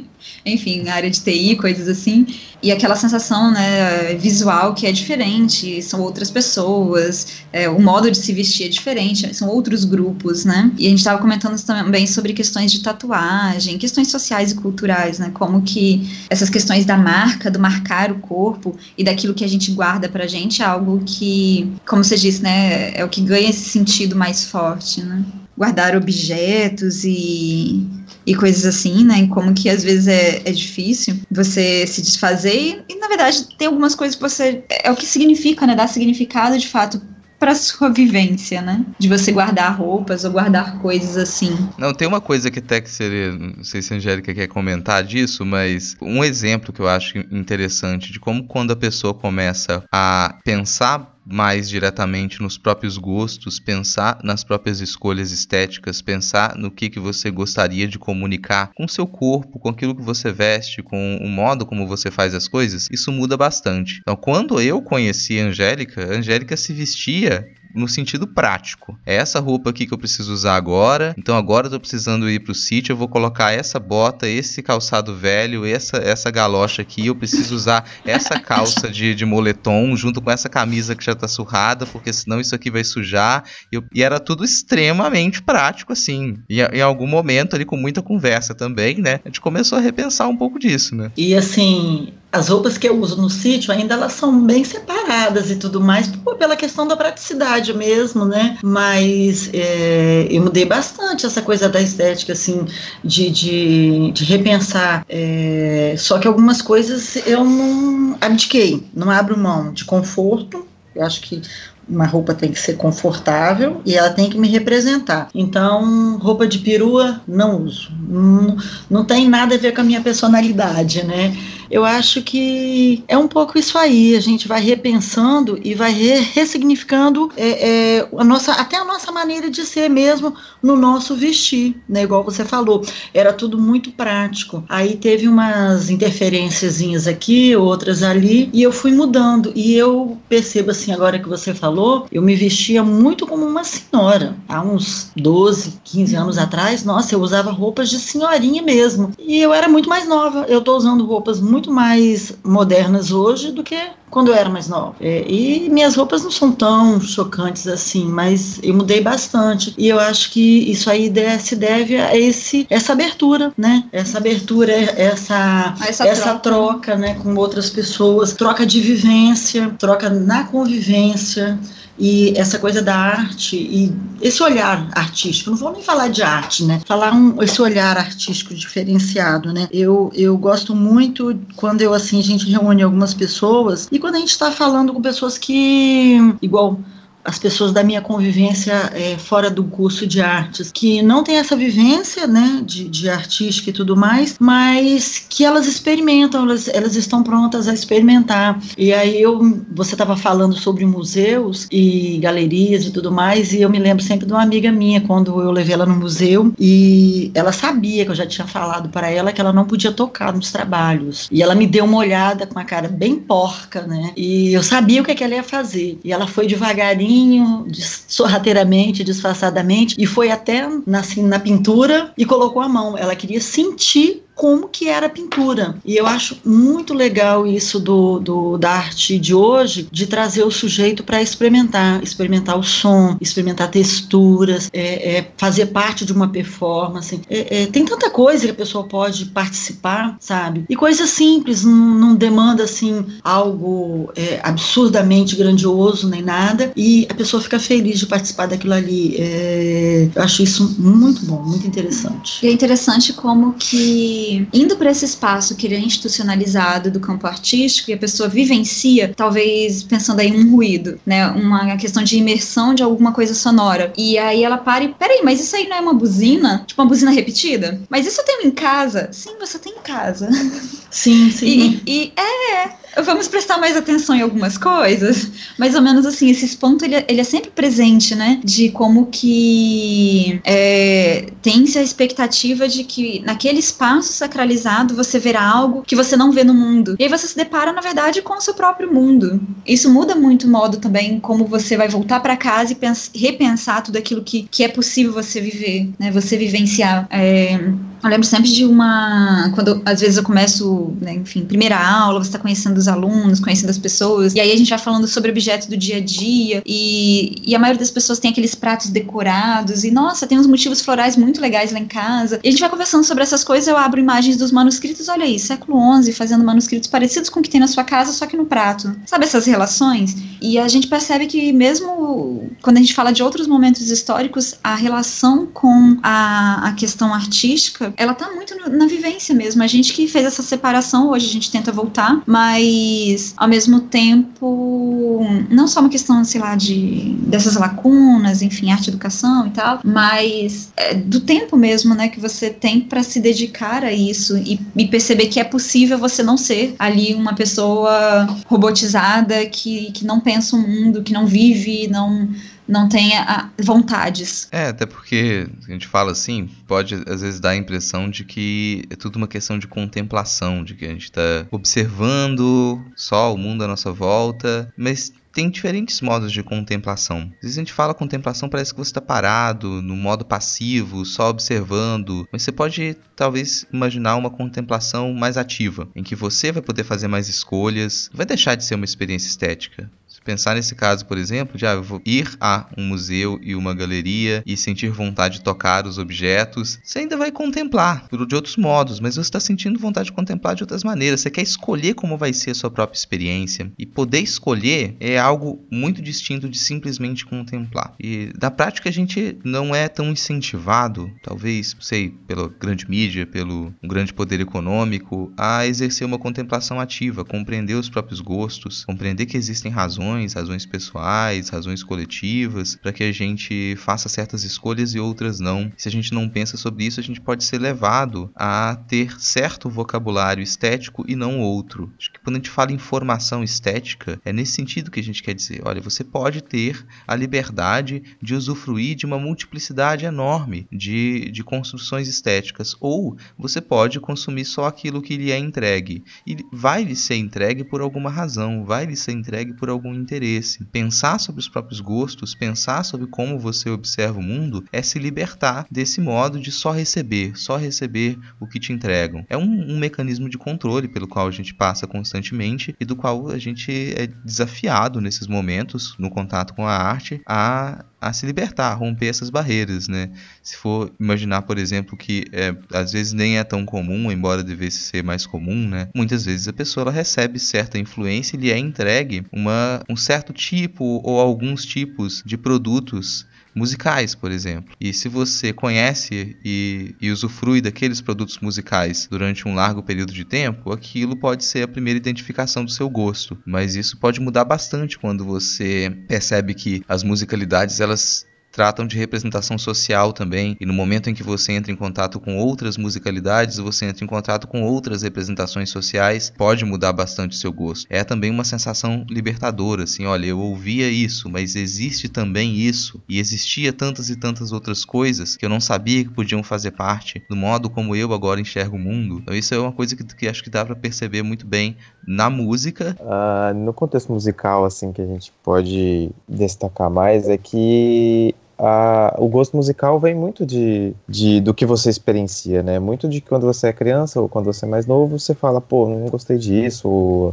enfim, área de TI, coisas assim, e aquela sensação né, visual que é diferente, são outras pessoas, é, o modo de se vestir é diferente, são outros grupos, né? E a gente estava comentando também sobre questões de tatuagem, questões sociais e culturais, né? Como que essas questões da marca, do marcar o corpo e daquilo que a gente guarda pra gente é algo que, como você disse, né, é o que ganha esse sentido mais forte, né? Guardar objetos e e coisas assim, né? Como que às vezes é, é difícil você se desfazer e, na verdade, tem algumas coisas que você. É o que significa, né? Dar significado de fato para sua vivência, né? De você guardar roupas ou guardar coisas assim. Não, tem uma coisa que até que seria, não sei se a Angélica quer comentar disso, mas um exemplo que eu acho interessante de como quando a pessoa começa a pensar mais diretamente nos próprios gostos, pensar nas próprias escolhas estéticas, pensar no que, que você gostaria de comunicar com seu corpo, com aquilo que você veste, com o modo como você faz as coisas, isso muda bastante. Então, quando eu conheci a Angélica, a Angélica se vestia no sentido prático. É essa roupa aqui que eu preciso usar agora. Então agora eu tô precisando ir pro sítio, eu vou colocar essa bota, esse calçado velho, essa essa galocha aqui, eu preciso usar essa calça de, de moletom junto com essa camisa que já tá surrada, porque senão isso aqui vai sujar. Eu, e era tudo extremamente prático, assim. E em algum momento ali, com muita conversa também, né? A gente começou a repensar um pouco disso, né? E assim, as roupas que eu uso no sítio ainda elas são bem separadas e tudo mais, pela questão da praticidade mesmo, né? Mas é, eu mudei bastante essa coisa da estética, assim, de, de, de repensar. É, só que algumas coisas eu não abdiquei, não abro mão de conforto. Eu acho que uma roupa tem que ser confortável e ela tem que me representar. Então, roupa de perua, não uso. Não, não tem nada a ver com a minha personalidade, né? Eu acho que é um pouco isso aí. A gente vai repensando e vai re ressignificando é, é, a nossa, até a nossa maneira de ser mesmo no nosso vestir, né? Igual você falou, era tudo muito prático. Aí teve umas interferênciazinhas aqui, outras ali, e eu fui mudando. E eu percebo assim, agora que você falou, eu me vestia muito como uma senhora. Há uns 12, 15 anos atrás, nossa, eu usava roupas de senhorinha mesmo. E eu era muito mais nova. Eu tô usando roupas muito muito mais modernas hoje do que quando eu era mais nova. É, e minhas roupas não são tão chocantes assim, mas eu mudei bastante. E eu acho que isso aí se deve a esse, essa abertura, né? Essa abertura, essa, essa, essa troca. troca, né, com outras pessoas, troca de vivência, troca na convivência e essa coisa da arte e esse olhar artístico, não vou nem falar de arte, né? Falar um, esse olhar artístico diferenciado, né? Eu, eu gosto muito quando eu assim a gente reúne algumas pessoas e quando a gente está falando com pessoas que igual as pessoas da minha convivência é, fora do curso de artes, que não tem essa vivência, né, de, de artística e tudo mais, mas que elas experimentam, elas, elas estão prontas a experimentar. E aí eu, você estava falando sobre museus e galerias e tudo mais, e eu me lembro sempre de uma amiga minha quando eu levei ela no museu e ela sabia que eu já tinha falado para ela que ela não podia tocar nos trabalhos. E ela me deu uma olhada com a cara bem porca, né? E eu sabia o que, é que ela ia fazer. E ela foi devagarinho sorrateiramente, disfarçadamente, e foi até na, assim, na pintura e colocou a mão. Ela queria sentir como que era a pintura. E eu acho muito legal isso do, do da arte de hoje, de trazer o sujeito para experimentar, experimentar o som, experimentar texturas, é, é, fazer parte de uma performance. É, é tem tanta coisa que a pessoa pode participar, sabe? E coisas simples, não, não demanda assim algo é, absurdamente grandioso nem nada, e a pessoa fica feliz de participar daquilo ali. É, eu acho isso muito bom, muito interessante. E é interessante como que indo para esse espaço que ele é institucionalizado do campo artístico e a pessoa vivencia, talvez pensando aí um ruído, né, uma questão de imersão de alguma coisa sonora. E aí ela para e, peraí, mas isso aí não é uma buzina? Tipo uma buzina repetida? Mas isso eu tenho em casa? Sim, você tem em casa. Sim, sim. E, e é, vamos prestar mais atenção em algumas coisas. Mais ou menos assim, esse ponto ele, é, ele é sempre presente, né? De como que é, tem-se a expectativa de que naquele espaço sacralizado você verá algo que você não vê no mundo. E aí você se depara, na verdade, com o seu próprio mundo. Isso muda muito o modo também como você vai voltar para casa e repensar tudo aquilo que, que é possível você viver, né? Você vivenciar. É, eu lembro sempre de uma. Quando às vezes eu começo, né, enfim, primeira aula, você está conhecendo os alunos, conhecendo as pessoas, e aí a gente vai falando sobre objetos do dia a dia, e, e a maioria das pessoas tem aqueles pratos decorados, e nossa, tem uns motivos florais muito legais lá em casa. E a gente vai conversando sobre essas coisas, eu abro imagens dos manuscritos, olha aí, século XI, fazendo manuscritos parecidos com o que tem na sua casa, só que no prato. Sabe essas relações? E a gente percebe que mesmo quando a gente fala de outros momentos históricos, a relação com a, a questão artística ela tá muito no, na vivência mesmo. A gente que fez essa separação, hoje a gente tenta voltar, mas ao mesmo tempo, não só uma questão, sei lá, de dessas lacunas, enfim, arte educação e tal, mas é, do tempo mesmo, né, que você tem para se dedicar a isso e, e perceber que é possível você não ser ali uma pessoa robotizada que, que não pensa o mundo, que não vive, não não tenha vontades. É, até porque a gente fala assim, pode às vezes dar a impressão de que é tudo uma questão de contemplação, de que a gente está observando só o mundo à nossa volta, mas tem diferentes modos de contemplação. Às vezes a gente fala contemplação, parece que você está parado, no modo passivo, só observando. Mas você pode talvez imaginar uma contemplação mais ativa, em que você vai poder fazer mais escolhas, vai deixar de ser uma experiência estética pensar nesse caso, por exemplo, de ah, ir a um museu e uma galeria e sentir vontade de tocar os objetos, você ainda vai contemplar de outros modos, mas você está sentindo vontade de contemplar de outras maneiras. Você quer escolher como vai ser a sua própria experiência. E poder escolher é algo muito distinto de simplesmente contemplar. E da prática a gente não é tão incentivado, talvez, sei, pela grande mídia, pelo grande poder econômico, a exercer uma contemplação ativa, compreender os próprios gostos, compreender que existem razões razões, pessoais, razões coletivas, para que a gente faça certas escolhas e outras não. Se a gente não pensa sobre isso, a gente pode ser levado a ter certo vocabulário estético e não outro. Acho que quando a gente fala em formação estética, é nesse sentido que a gente quer dizer. Olha, você pode ter a liberdade de usufruir de uma multiplicidade enorme de, de construções estéticas, ou você pode consumir só aquilo que lhe é entregue. E vai lhe ser entregue por alguma razão, vai lhe ser entregue por algum interesse. Pensar sobre os próprios gostos, pensar sobre como você observa o mundo, é se libertar desse modo de só receber, só receber o que te entregam. É um, um mecanismo de controle pelo qual a gente passa constantemente e do qual a gente é desafiado nesses momentos, no contato com a arte, a a se libertar, a romper essas barreiras, né? Se for imaginar, por exemplo, que é, às vezes nem é tão comum, embora devesse ser mais comum, né? Muitas vezes a pessoa recebe certa influência e lhe é entregue uma, um certo tipo ou alguns tipos de produtos musicais, por exemplo. E se você conhece e, e, usufrui daqueles produtos musicais durante um largo período de tempo, aquilo pode ser a primeira identificação do seu gosto. Mas isso pode mudar bastante quando você percebe que as musicalidades elas tratam de representação social também, e no momento em que você entra em contato com outras musicalidades, você entra em contato com outras representações sociais, pode mudar bastante o seu gosto. É também uma sensação libertadora, assim, olha, eu ouvia isso, mas existe também isso, e existia tantas e tantas outras coisas que eu não sabia que podiam fazer parte do modo como eu agora enxergo o mundo. Então isso é uma coisa que, que acho que dá para perceber muito bem na música. Uh, no contexto musical, assim, que a gente pode destacar mais é que a, o gosto musical vem muito de, de, do que você experiencia, né? Muito de quando você é criança ou quando você é mais novo, você fala, pô, não gostei disso.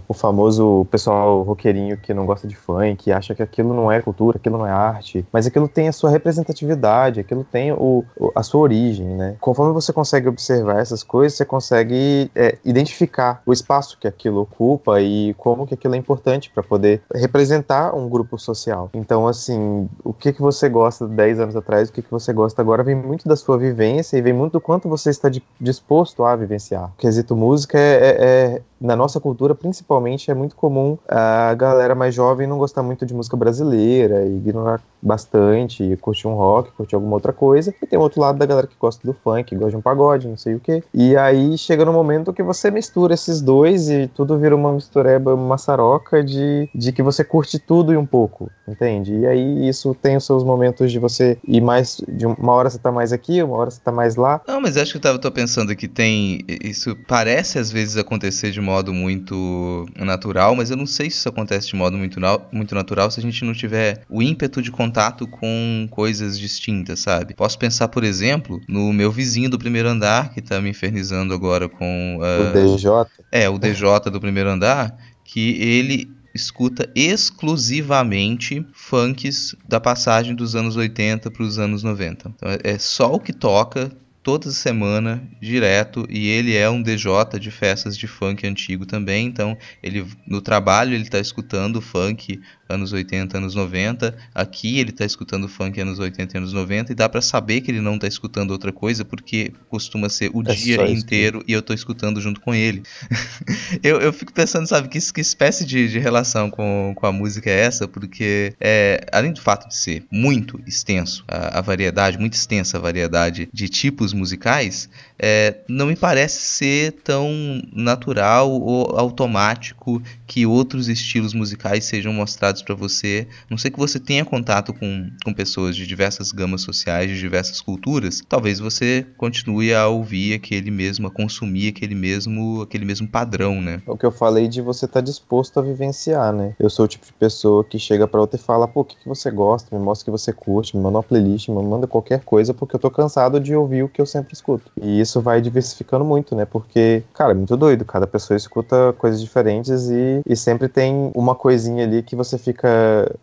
O, famoso pessoal roqueirinho que não gosta de funk, que acha que aquilo não é cultura, aquilo não é arte, mas aquilo tem a sua representatividade, aquilo tem o, a sua origem, né? Conforme você consegue observar essas coisas, você consegue é, identificar o espaço que aquilo ocupa e como que aquilo é importante para poder representar um grupo social. Então, assim, o que que você gosta 10 anos atrás, o que, que você gosta agora, vem muito da sua vivência e vem muito do quanto você está disposto a vivenciar. O quesito música é, é, é na nossa cultura, principalmente, é muito comum a galera mais jovem não gostar muito de música brasileira, ignorar bastante, e curtir um rock, curtir alguma outra coisa. E tem outro lado da galera que gosta do funk, gosta de um pagode, não sei o que. E aí chega no momento que você mistura esses dois e tudo vira uma mistureba, uma maçaroca de, de que você curte tudo e um pouco, entende? E aí isso tem os seus momentos de você ir mais. De uma hora você tá mais aqui, uma hora você tá mais lá. Não, mas acho que eu tava, tô pensando que tem. Isso parece às vezes acontecer de uma modo muito natural, mas eu não sei se isso acontece de modo muito, muito natural se a gente não tiver o ímpeto de contato com coisas distintas, sabe? Posso pensar, por exemplo, no meu vizinho do primeiro andar, que tá me infernizando agora com. Uh, o DJ? É, o DJ do primeiro andar, que ele escuta exclusivamente funks da passagem dos anos 80 para os anos 90. Então é, é só o que toca toda semana, direto, e ele é um DJ de festas de funk antigo também, então ele no trabalho ele está escutando funk anos 80, anos 90. Aqui ele está escutando funk anos 80 e anos 90 e dá para saber que ele não está escutando outra coisa porque costuma ser o é dia inteiro e eu estou escutando junto com ele. eu, eu fico pensando, sabe, que, que espécie de, de relação com, com a música é essa? Porque, é, além do fato de ser muito extenso a, a variedade, muito extensa a variedade de tipos musicais, é, não me parece ser tão natural ou automático que outros estilos musicais sejam mostrados para você. Não sei que você tenha contato com, com pessoas de diversas gamas sociais, de diversas culturas, talvez você continue a ouvir aquele mesmo, a consumir aquele mesmo, aquele mesmo padrão, né? É o que eu falei de você estar tá disposto a vivenciar, né? Eu sou o tipo de pessoa que chega para outra e fala, pô, o que, que você gosta? Me mostra o que você curte, me manda uma playlist, me manda qualquer coisa, porque eu tô cansado de ouvir o que eu sempre escuto. E isso vai diversificando muito, né? Porque, cara, é muito doido. Cada pessoa escuta coisas diferentes e, e sempre tem uma coisinha ali que você fica.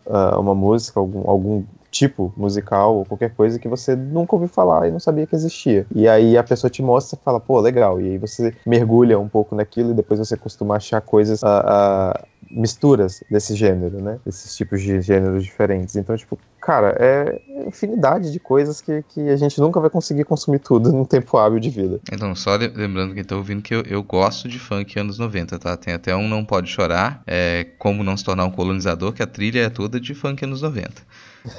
Uh, uma música, algum, algum tipo musical ou qualquer coisa que você nunca ouviu falar e não sabia que existia. E aí a pessoa te mostra e fala, pô, legal. E aí você mergulha um pouco naquilo e depois você costuma achar coisas. Uh, uh, misturas desse gênero, né? Esses tipos de gêneros diferentes. Então, tipo, cara, é infinidade de coisas que, que a gente nunca vai conseguir consumir tudo num tempo hábil de vida. Então, só lembrando quem tá ouvindo que eu, eu gosto de funk anos 90, tá? Tem até um Não Pode Chorar, é, Como Não Se Tornar um Colonizador, que a trilha é toda de funk anos 90.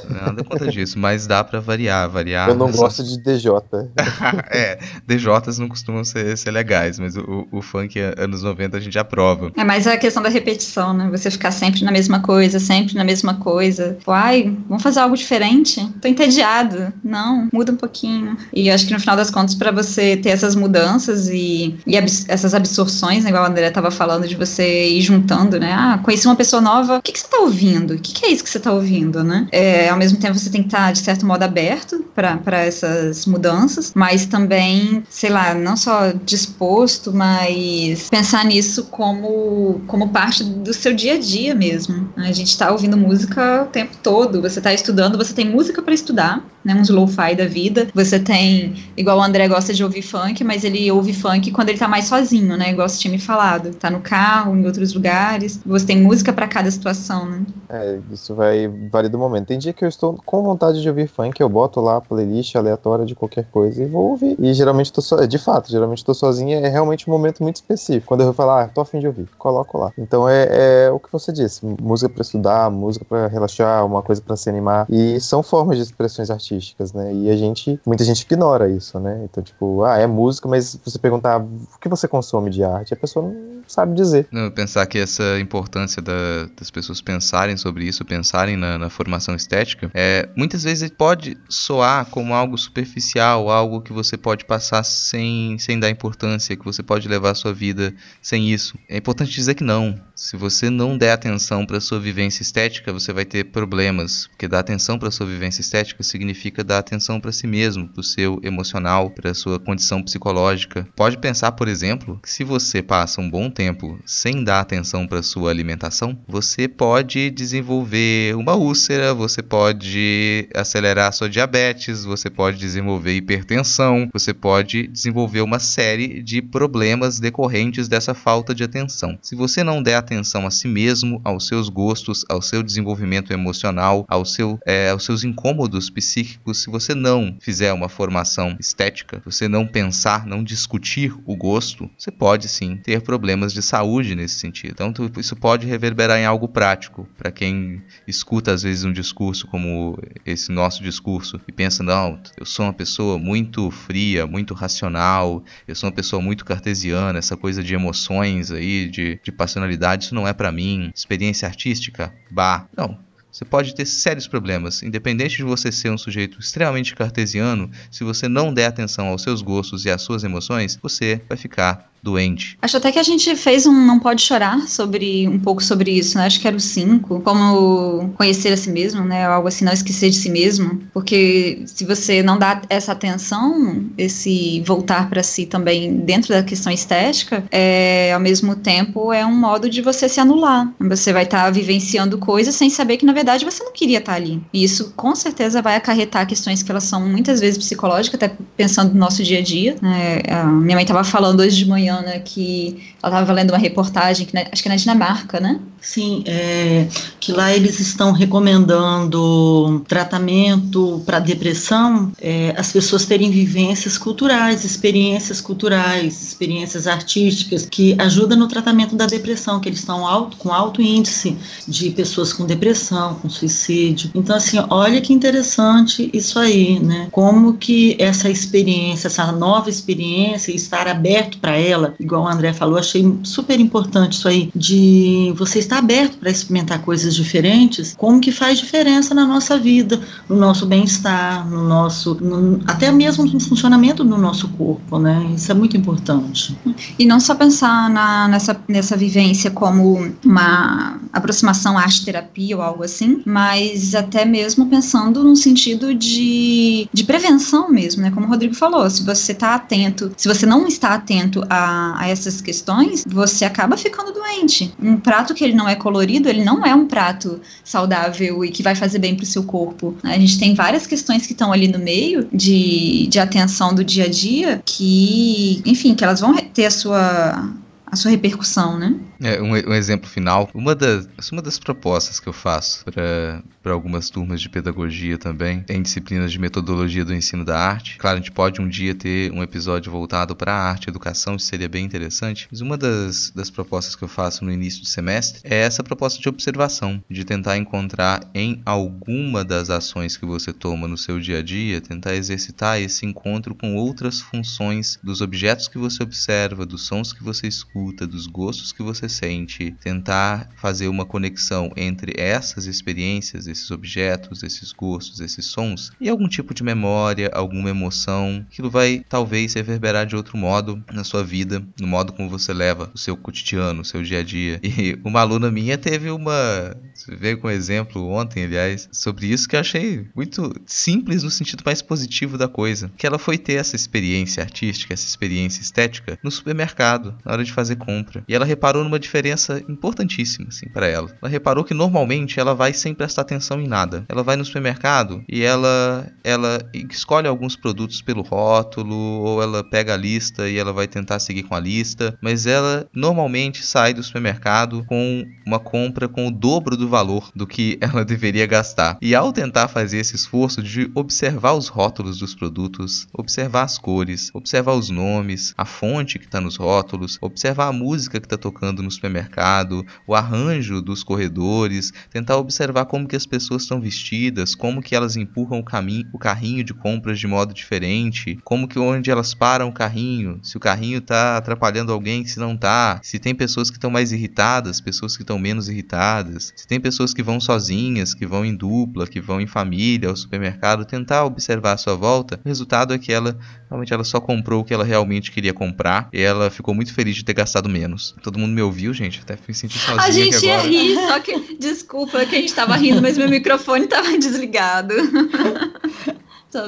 Nada contra disso, mas dá para variar, variar. Eu não nessa... gosto de DJ. é, DJs não costumam ser, ser legais, mas o, o, funk anos 90 a gente aprova. É mais a questão da repetição, né? Você ficar sempre na mesma coisa, sempre na mesma coisa. Pô, ai, vamos fazer algo diferente? Tô entediado. Não, muda um pouquinho. E eu acho que no final das contas, para você ter essas mudanças e, e abs essas absorções, né, igual a André tava falando, de você ir juntando, né? Ah, conheci uma pessoa nova, o que, que você tá ouvindo? O que, que é isso que você tá ouvindo, né? É, é, ao mesmo tempo você tem que estar, de certo modo, aberto para essas mudanças, mas também, sei lá, não só disposto, mas pensar nisso como, como parte do seu dia a dia mesmo. A gente está ouvindo música o tempo todo, você está estudando, você tem música para estudar, né, uns lo-fi da vida. Você tem, igual o André gosta de ouvir funk, mas ele ouve funk quando ele tá mais sozinho, né? Igual você tinha me falado. Tá no carro, em outros lugares. Você tem música para cada situação, né? É, isso vai variar do momento. Tem dia que eu estou com vontade de ouvir funk, eu boto lá a playlist aleatória de qualquer coisa e vou ouvir. E geralmente tô so... de fato, geralmente tô sozinha, é realmente um momento muito específico. Quando eu vou falar, ah, tô afim de ouvir, coloco lá. Então é, é o que você disse, música para estudar, música para relaxar, uma coisa para se animar. E são formas de expressões artísticas artísticas, né? E a gente, muita gente ignora isso, né? Então, tipo, ah, é música, mas você perguntar o que você consome de arte, a pessoa não sabe dizer. Não, pensar que essa importância da, das pessoas pensarem sobre isso, pensarem na, na, formação estética, é, muitas vezes pode soar como algo superficial, algo que você pode passar sem, sem dar importância, que você pode levar a sua vida sem isso. É importante dizer que não. Se você não der atenção para sua vivência estética, você vai ter problemas, porque dar atenção para sua vivência estética significa significa dar atenção para si mesmo, para o seu emocional, para a sua condição psicológica. Pode pensar, por exemplo, que se você passa um bom tempo sem dar atenção para sua alimentação, você pode desenvolver uma úlcera, você pode acelerar sua diabetes, você pode desenvolver hipertensão, você pode desenvolver uma série de problemas decorrentes dessa falta de atenção. Se você não der atenção a si mesmo, aos seus gostos, ao seu desenvolvimento emocional, ao seu, é, aos seus incômodos psíquicos, se você não fizer uma formação estética, você não pensar, não discutir o gosto, você pode sim ter problemas de saúde nesse sentido. Então isso pode reverberar em algo prático para quem escuta às vezes um discurso como esse nosso discurso e pensa não, eu sou uma pessoa muito fria, muito racional, eu sou uma pessoa muito cartesiana, essa coisa de emoções aí, de, de passionalidade, isso não é para mim. Experiência artística, bah, não você pode ter sérios problemas, independente de você ser um sujeito extremamente cartesiano, se você não der atenção aos seus gostos e às suas emoções, você vai ficar doente. Acho até que a gente fez um Não Pode Chorar sobre um pouco sobre isso, né? Acho que era o 5, como conhecer a si mesmo, né? Algo assim, não esquecer de si mesmo. Porque se você não dá essa atenção, esse voltar para si também dentro da questão estética, é, ao mesmo tempo é um modo de você se anular. Você vai estar tá vivenciando coisas sem saber que na verdade você não queria estar ali. E isso com certeza vai acarretar questões que elas são muitas vezes psicológicas, até pensando no nosso dia a dia. Né? A minha mãe estava falando hoje de manhã que ela estava lendo uma reportagem, que na, acho que é na Dinamarca, né? Sim, é, que lá eles estão recomendando tratamento para depressão, é, as pessoas terem vivências culturais, experiências culturais, experiências artísticas que ajudam no tratamento da depressão, que eles estão alto, com alto índice de pessoas com depressão, com suicídio. Então, assim, olha que interessante isso aí, né? Como que essa experiência, essa nova experiência, estar aberto para ela, igual o André falou, achei super importante isso aí, de você estar aberto para experimentar coisas diferentes, como que faz diferença na nossa vida, no nosso bem-estar, no nosso, no, até mesmo no funcionamento do nosso corpo, né? Isso é muito importante. E não só pensar na, nessa, nessa vivência como uma aproximação à arte-terapia ou algo assim, mas até mesmo pensando no sentido de, de prevenção mesmo, né? Como o Rodrigo falou, se você está atento, se você não está atento a, a essas questões, você acaba ficando doente. Um prato que ele não é colorido, ele não é um prato saudável e que vai fazer bem para o seu corpo. A gente tem várias questões que estão ali no meio de, de atenção do dia a dia que, enfim, que elas vão ter a sua a sua repercussão, né? É, um, um, exemplo final. Uma das, uma das propostas que eu faço para algumas turmas de pedagogia também em disciplinas de metodologia do ensino da arte. Claro, a gente pode um dia ter um episódio voltado para a arte e educação, isso seria bem interessante. Mas uma das, das propostas que eu faço no início do semestre é essa proposta de observação, de tentar encontrar em alguma das ações que você toma no seu dia a dia, tentar exercitar esse encontro com outras funções dos objetos que você observa, dos sons que você escuta, dos gostos que você sente, tentar fazer uma conexão entre essas experiências, esses objetos, esses gostos, esses sons e algum tipo de memória, alguma emoção, aquilo vai talvez reverberar de outro modo na sua vida, no modo como você leva o seu cotidiano, o seu dia a dia. E uma aluna minha teve uma, veio com um exemplo ontem, aliás, sobre isso que eu achei muito simples no sentido mais positivo da coisa, que ela foi ter essa experiência artística, essa experiência estética no supermercado, na hora de fazer compra. E ela reparou numa diferença importantíssima assim para ela. Ela reparou que normalmente ela vai sem prestar atenção em nada. Ela vai no supermercado e ela ela escolhe alguns produtos pelo rótulo ou ela pega a lista e ela vai tentar seguir com a lista, mas ela normalmente sai do supermercado com uma compra com o dobro do valor do que ela deveria gastar. E ao tentar fazer esse esforço de observar os rótulos dos produtos, observar as cores, observar os nomes, a fonte que está nos rótulos, observar a música que está tocando no supermercado, o arranjo dos corredores, tentar observar como que as pessoas estão vestidas, como que elas empurram o, caminho, o carrinho de compras de modo diferente, como que onde elas param o carrinho, se o carrinho está atrapalhando alguém, se não está, se tem pessoas que estão mais irritadas, pessoas que estão menos irritadas, se tem pessoas que vão sozinhas, que vão em dupla, que vão em família ao supermercado, tentar observar a sua volta. O resultado é que ela realmente ela só comprou o que ela realmente queria comprar e ela ficou muito feliz de ter gastado menos. Todo mundo me ouviu, gente? Até fui sentir sozinha A gente ia rir, só que desculpa que a gente tava rindo, mas meu microfone tava desligado.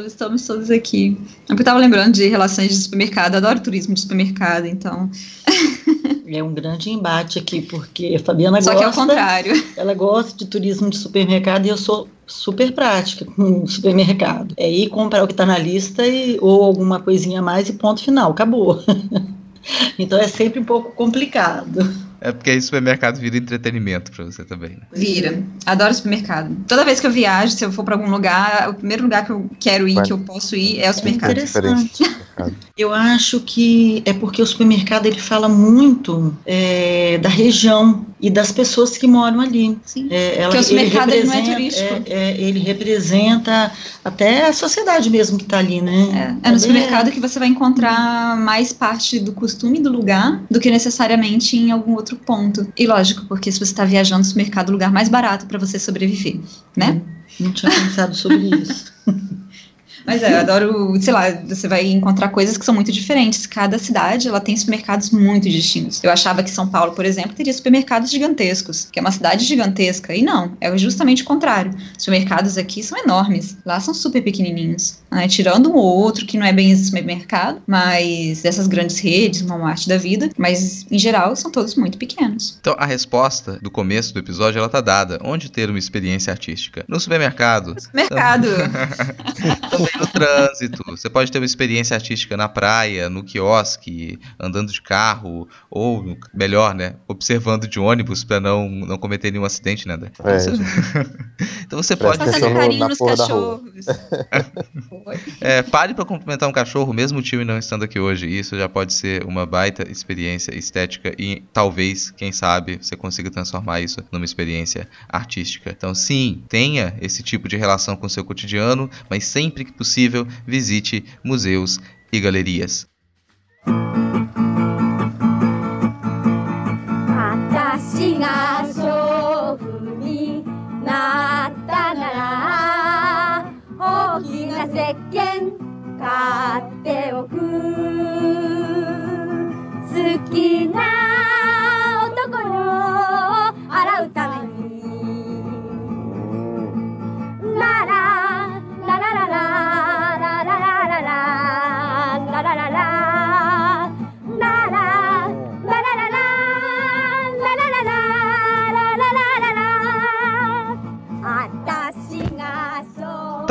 Estamos todos aqui. Eu estava lembrando de relações de supermercado, adoro turismo de supermercado, então. É um grande embate aqui, porque a Fabiana Só gosta. que é o contrário. Ela gosta de turismo de supermercado e eu sou super prática com supermercado. É ir comprar o que está na lista e, ou alguma coisinha a mais e ponto final, acabou. então é sempre um pouco complicado. É porque aí supermercado vira entretenimento pra você também. Né? Vira. Adoro supermercado. Toda vez que eu viajo, se eu for pra algum lugar, o primeiro lugar que eu quero ir, que eu posso ir, é o supermercado. Interessante. Eu acho que é porque o supermercado ele fala muito é, da região e das pessoas que moram ali. Sim. É, ela, Porque o supermercado ele não é turístico. é, é, ele representa até a sociedade mesmo que está ali, né? É, é no supermercado que você vai encontrar mais parte do costume do lugar do que necessariamente em algum outro ponto. E lógico, porque se você está viajando no supermercado, é o lugar mais barato para você sobreviver, né? Não tinha pensado sobre isso. Mas é, eu adoro, sei lá, você vai encontrar coisas que são muito diferentes. Cada cidade, ela tem supermercados muito distintos. Eu achava que São Paulo, por exemplo, teria supermercados gigantescos, que é uma cidade gigantesca. E não, é justamente o contrário. Os supermercados aqui são enormes. Lá são super pequenininhos. né? Tirando um ou outro que não é bem esse supermercado, mas dessas grandes redes, uma arte da vida. Mas, em geral, são todos muito pequenos. Então a resposta do começo do episódio ela tá dada. Onde ter uma experiência artística? No supermercado. Mercado. Também sair no trânsito, você pode ter uma experiência artística na praia, no quiosque, andando de carro, ou, melhor, né, observando de ônibus para não, não cometer nenhum acidente, né? Então, É. você... então você pode. no- carinho na nos cachorros. É, pare para cumprimentar um cachorro, mesmo o tio não estando aqui hoje. Isso já pode ser uma baita experiência estética e talvez, quem sabe, você consiga transformar isso numa experiência artística. Então, sim, tenha esse tipo de relação com o seu cotidiano, mas sempre que possível, visite museus e galerias.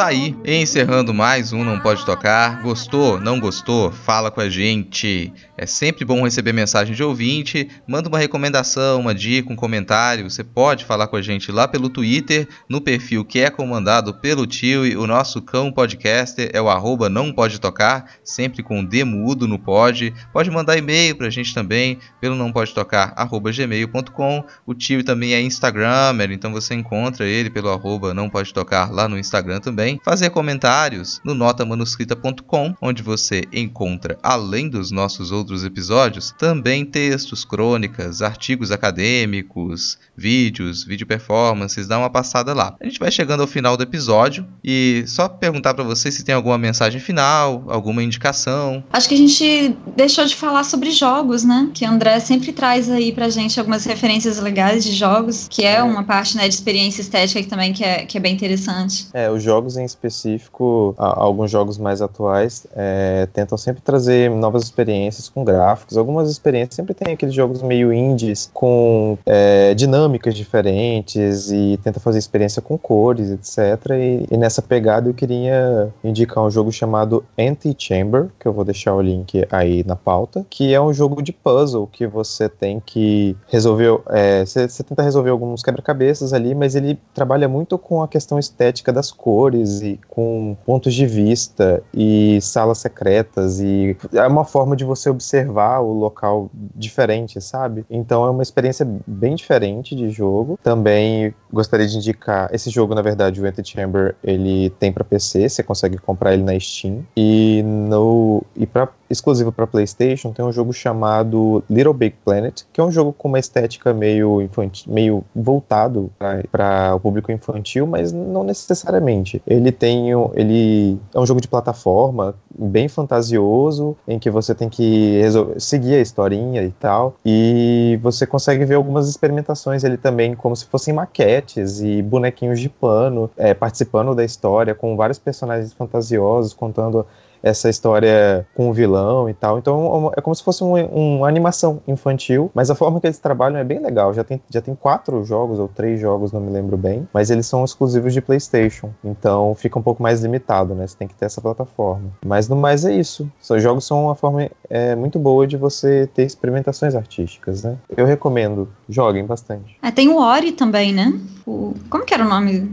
Tá aí, encerrando mais um Não Pode Tocar. Gostou? Não gostou? Fala com a gente. É sempre bom receber mensagem de ouvinte. Manda uma recomendação, uma dica, um comentário. Você pode falar com a gente lá pelo Twitter, no perfil que é comandado pelo tio e o nosso cão podcaster é o arroba não pode tocar, sempre com D mudo no pod. Pode mandar e-mail pra gente também pelo não pode tocar arroba gmail.com. O tio também é Instagramer, então você encontra ele pelo arroba não pode tocar lá no Instagram também. Fazer comentários no notamanuscrita.com, onde você encontra, além dos nossos outros episódios, também textos, crônicas, artigos acadêmicos, vídeos, vídeo performances, dá uma passada lá. A gente vai chegando ao final do episódio e só perguntar pra você se tem alguma mensagem final, alguma indicação. Acho que a gente deixou de falar sobre jogos, né? Que o André sempre traz aí pra gente algumas referências legais de jogos, que é uma parte né, de experiência estética que também que é, que é bem interessante. É, os jogos em específico, a- alguns jogos mais atuais, é, tentam sempre trazer novas experiências com gráficos. Algumas experiências sempre tem aqueles jogos meio indies com é, dinâmicas diferentes e tenta fazer experiência com cores, etc. E, e nessa pegada eu queria indicar um jogo chamado Anti-Chamber, que eu vou deixar o link aí na pauta, que é um jogo de puzzle que você tem que resolver. é, Você você tenta resolver alguns quebra-cabeças ali, mas ele trabalha muito com a questão estética das cores e com pontos de vista e salas secretas e é uma forma de você observar o local diferente, sabe? Então é uma experiência bem diferente de jogo. Também gostaria de indicar esse jogo, na verdade, o Antichamber, ele tem para PC, você consegue comprar ele na Steam e no e para exclusivo para PlayStation tem um jogo chamado Little Big Planet, que é um jogo com uma estética meio infantil, meio voltado para o público infantil, mas não necessariamente. Ele tem ele é um jogo de plataforma bem fantasioso, em que você tem que seguir a historinha e tal, e você consegue ver algumas experimentações ele também como se fossem maquetes e bonequinhos de pano é, participando da história com vários personagens fantasiosos contando essa história com o vilão e tal. Então é como se fosse um- uma animação infantil, mas a forma que eles trabalham é bem legal. Já tem, já tem quatro jogos ou três jogos, não me lembro bem, mas eles são exclusivos de PlayStation. Então fica um pouco mais limitado, né? Você tem que ter essa plataforma. Mas no mais é isso. Os jogos são uma forma é, muito boa de você ter experimentações artísticas, né? Eu recomendo. Joguem bastante. Ah, tem o Ori também, né? O- como que era o nome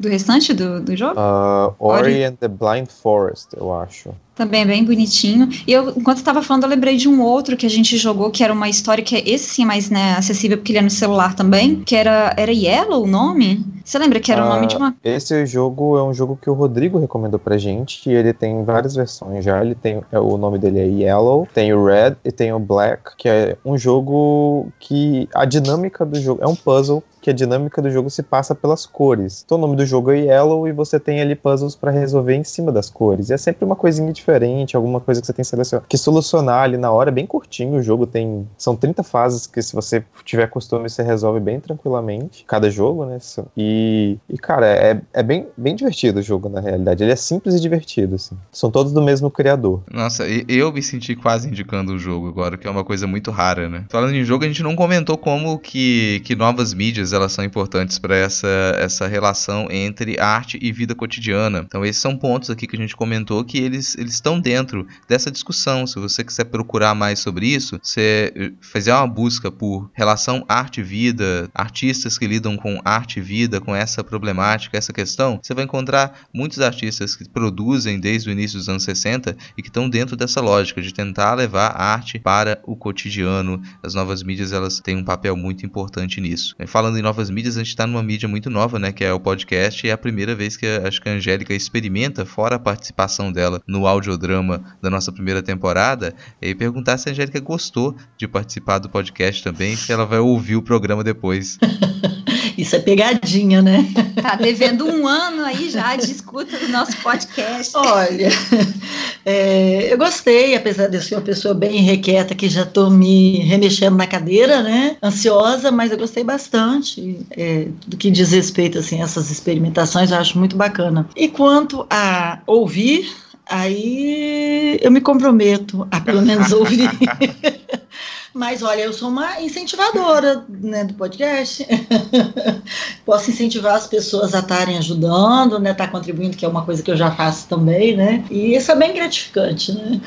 do restante do, do jogo? Uh, Ori and the Blind Forest, eu acho. Também é bem bonitinho. E eu, enquanto eu tava falando, eu lembrei de um outro que a gente jogou, que era uma história que é esse sim é mais né, acessível, porque ele é no celular também, que era, era Yellow o nome? Você lembra que era o nome de uma. Esse jogo é um jogo que o Rodrigo recomendou pra gente, e ele tem várias versões já. Ele tem é, o nome dele é Yellow, tem o Red e tem o Black, que é um jogo que a dinâmica do jogo é um puzzle que a dinâmica do jogo se passa pelas cores. Então o nome do jogo é Yellow e você tem ali puzzles pra resolver em cima das cores. E é sempre uma coisinha diferente diferente, alguma coisa que você tem que selecionar, que solucionar ali na hora, é bem curtinho o jogo, tem são 30 fases que se você tiver costume você resolve bem tranquilamente, cada jogo, né? E, e cara, é, é bem, bem divertido o jogo na realidade, ele é simples e divertido, assim. São todos do mesmo criador. Nossa, eu me senti quase indicando o jogo agora, que é uma coisa muito rara, né? Falando em jogo, a gente não comentou como que, que novas mídias elas são importantes para essa, essa relação entre arte e vida cotidiana. Então esses são pontos aqui que a gente comentou que eles eles estão dentro dessa discussão. Se você quiser procurar mais sobre isso, você eh, fazer uma busca por relação arte-vida, artistas que lidam com arte e vida, com essa problemática, essa questão, você vai encontrar muitos artistas que produzem desde o início dos anos 60 e que estão dentro dessa lógica de tentar levar a arte para o cotidiano. As novas mídias elas têm um papel muito importante nisso. Falando em novas mídias, a gente está numa mídia muito nova, né, que é o podcast, e é a primeira vez que acho que a Angélica experimenta, fora a participação dela no audiodrama da nossa primeira temporada, e perguntar se a Angélica gostou de participar do podcast também, se ela vai ouvir o programa depois. Isso é pegadinha, né? Tá devendo um ano aí já de escuta do nosso podcast. Olha, é, eu gostei, apesar de eu ser uma pessoa bem requieta, que já estou me remexendo na cadeira, né? Ansiosa, mas eu gostei bastante é, do que diz respeito assim, a essas experimentações, eu acho muito bacana. E quanto a ouvir, aí eu me comprometo a pelo menos ouvir. Mas olha, eu sou uma incentivadora né, do podcast. Posso incentivar as pessoas a estarem ajudando, né? Estar tá contribuindo, que é uma coisa que eu já faço também, né? E isso é bem gratificante, né?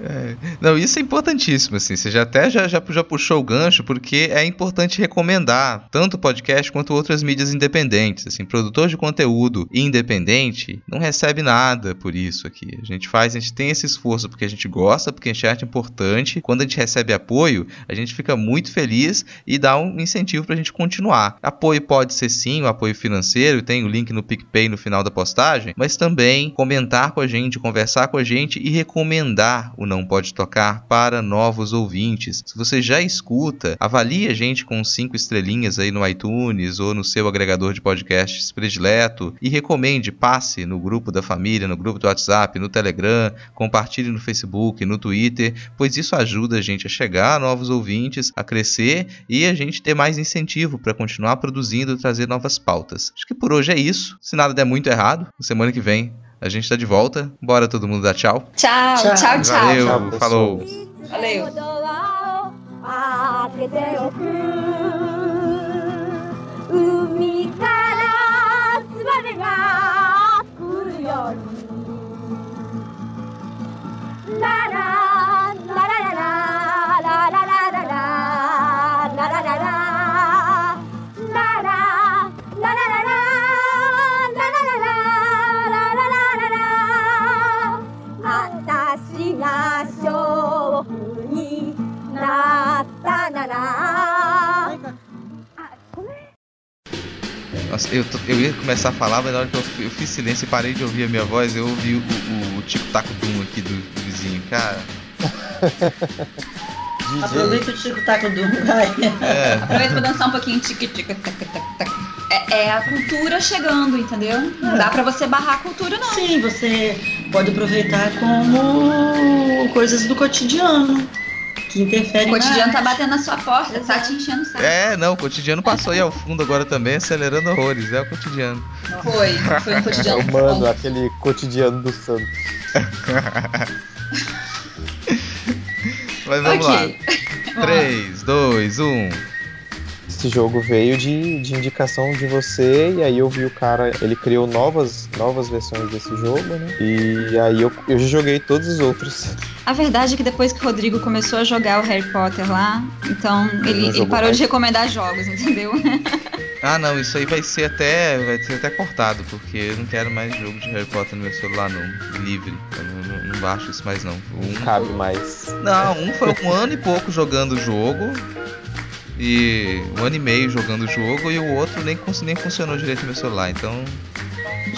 É, não, isso é importantíssimo, assim. Você já até já, já, já puxou o gancho, porque é importante recomendar tanto o podcast quanto outras mídias independentes. Assim, produtor de conteúdo independente não recebe nada por isso aqui. A gente faz, a gente tem esse esforço porque a gente gosta, porque a gente acha importante. Quando a gente recebe apoio, a gente fica muito feliz e dá um incentivo para a gente continuar. Apoio pode ser sim, o apoio financeiro, tem o link no PicPay no final da postagem, mas também comentar com a gente, conversar com a gente e recomendar o Não Pode Tocar para novos ouvintes. Se você já escuta, avalie a gente com cinco estrelinhas aí no iTunes ou no seu agregador de podcasts predileto e recomende, passe no grupo da família, no grupo do WhatsApp, no Telegram, compartilhe no Facebook, no Twitter, pois isso ajuda a gente a chegar a novos ouvintes, a crescer e a gente ter mais incentivo para continuar produzindo e trazer novas pautas. Acho que por hoje é isso. Se nada der muito errado, semana que vem a gente tá de volta. Bora todo mundo dar tchau. Tchau, tchau, tchau. tchau. Valeu, tchau, falou. Valeu. 開 Ah, é? Nossa, eu, tô, eu ia começar a falar, mas na hora que eu, eu fiz silêncio e parei de ouvir a minha voz, eu ouvi o, o, o tico-taco-dum aqui do, do vizinho, cara. Aproveita o Tico Taco dum, vai. É. Aproveita pra dançar um pouquinho tique tique tac tac tac. É, é a cultura chegando, entendeu? Não dá pra você barrar a cultura, não. Sim, você pode aproveitar como coisas do cotidiano que interferem O cotidiano na tá batendo na sua porta, tá Exato. te enchendo o saco. É, não, o cotidiano passou aí ao fundo agora também, acelerando horrores. É o cotidiano. Foi, foi um cotidiano. Mano, aquele cotidiano do santo. Mas vamos ok. lá. 3, 2, 1. Esse jogo veio de, de indicação de você, e aí eu vi o cara, ele criou novas, novas versões desse jogo, né? E aí eu, eu já joguei todos os outros. A verdade é que depois que o Rodrigo começou a jogar o Harry Potter lá, então ele, ele parou mais. de recomendar jogos, entendeu? Ah, não, isso aí vai ser até vai ser até cortado, porque eu não quero mais jogo de Harry Potter no meu celular não, livre. Eu não, não- não baixo isso mais não. Um, Cabe mais. não, um foi um ano e pouco jogando o jogo. E um ano e meio jogando o jogo e o outro nem, nem funcionou direito no meu celular, então.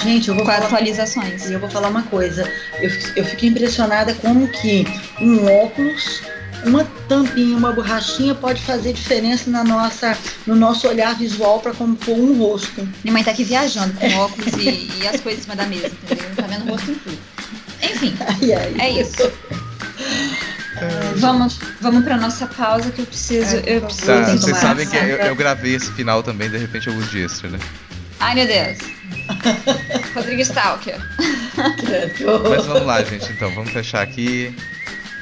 Gente, eu vou Com falar atualizações. E eu vou falar uma coisa, eu, eu fiquei impressionada como que um óculos, uma tampinha, uma borrachinha pode fazer diferença na nossa, no nosso olhar visual para compor um rosto. Minha mãe tá aqui viajando com óculos e, e as coisas em cima da mesa, entendeu? Tá vendo o rosto em tudo. Enfim, Ai, ai. é isso. Vamos, vamos pra nossa pausa que eu preciso. Eu preciso Tá, tomar vocês sabem que eu, eu gravei esse final também, de repente eu uso de extra, né? Ai, meu Deus. Rodrigo Stalker. Mas vamos lá, gente, então, vamos fechar aqui.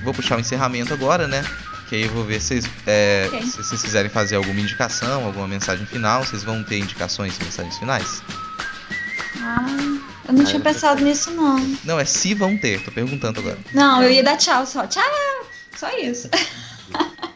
Vou puxar o encerramento agora, né? Que aí eu vou ver se vocês, é, Ok. se vocês quiserem fazer alguma indicação, alguma mensagem final. Vocês vão ter indicações e mensagens finais? Ah, eu não tinha pensado nisso, não. Não, é se vão ter, tô perguntando agora. Não, eu ia dar tchau só. Tchau! Só isso.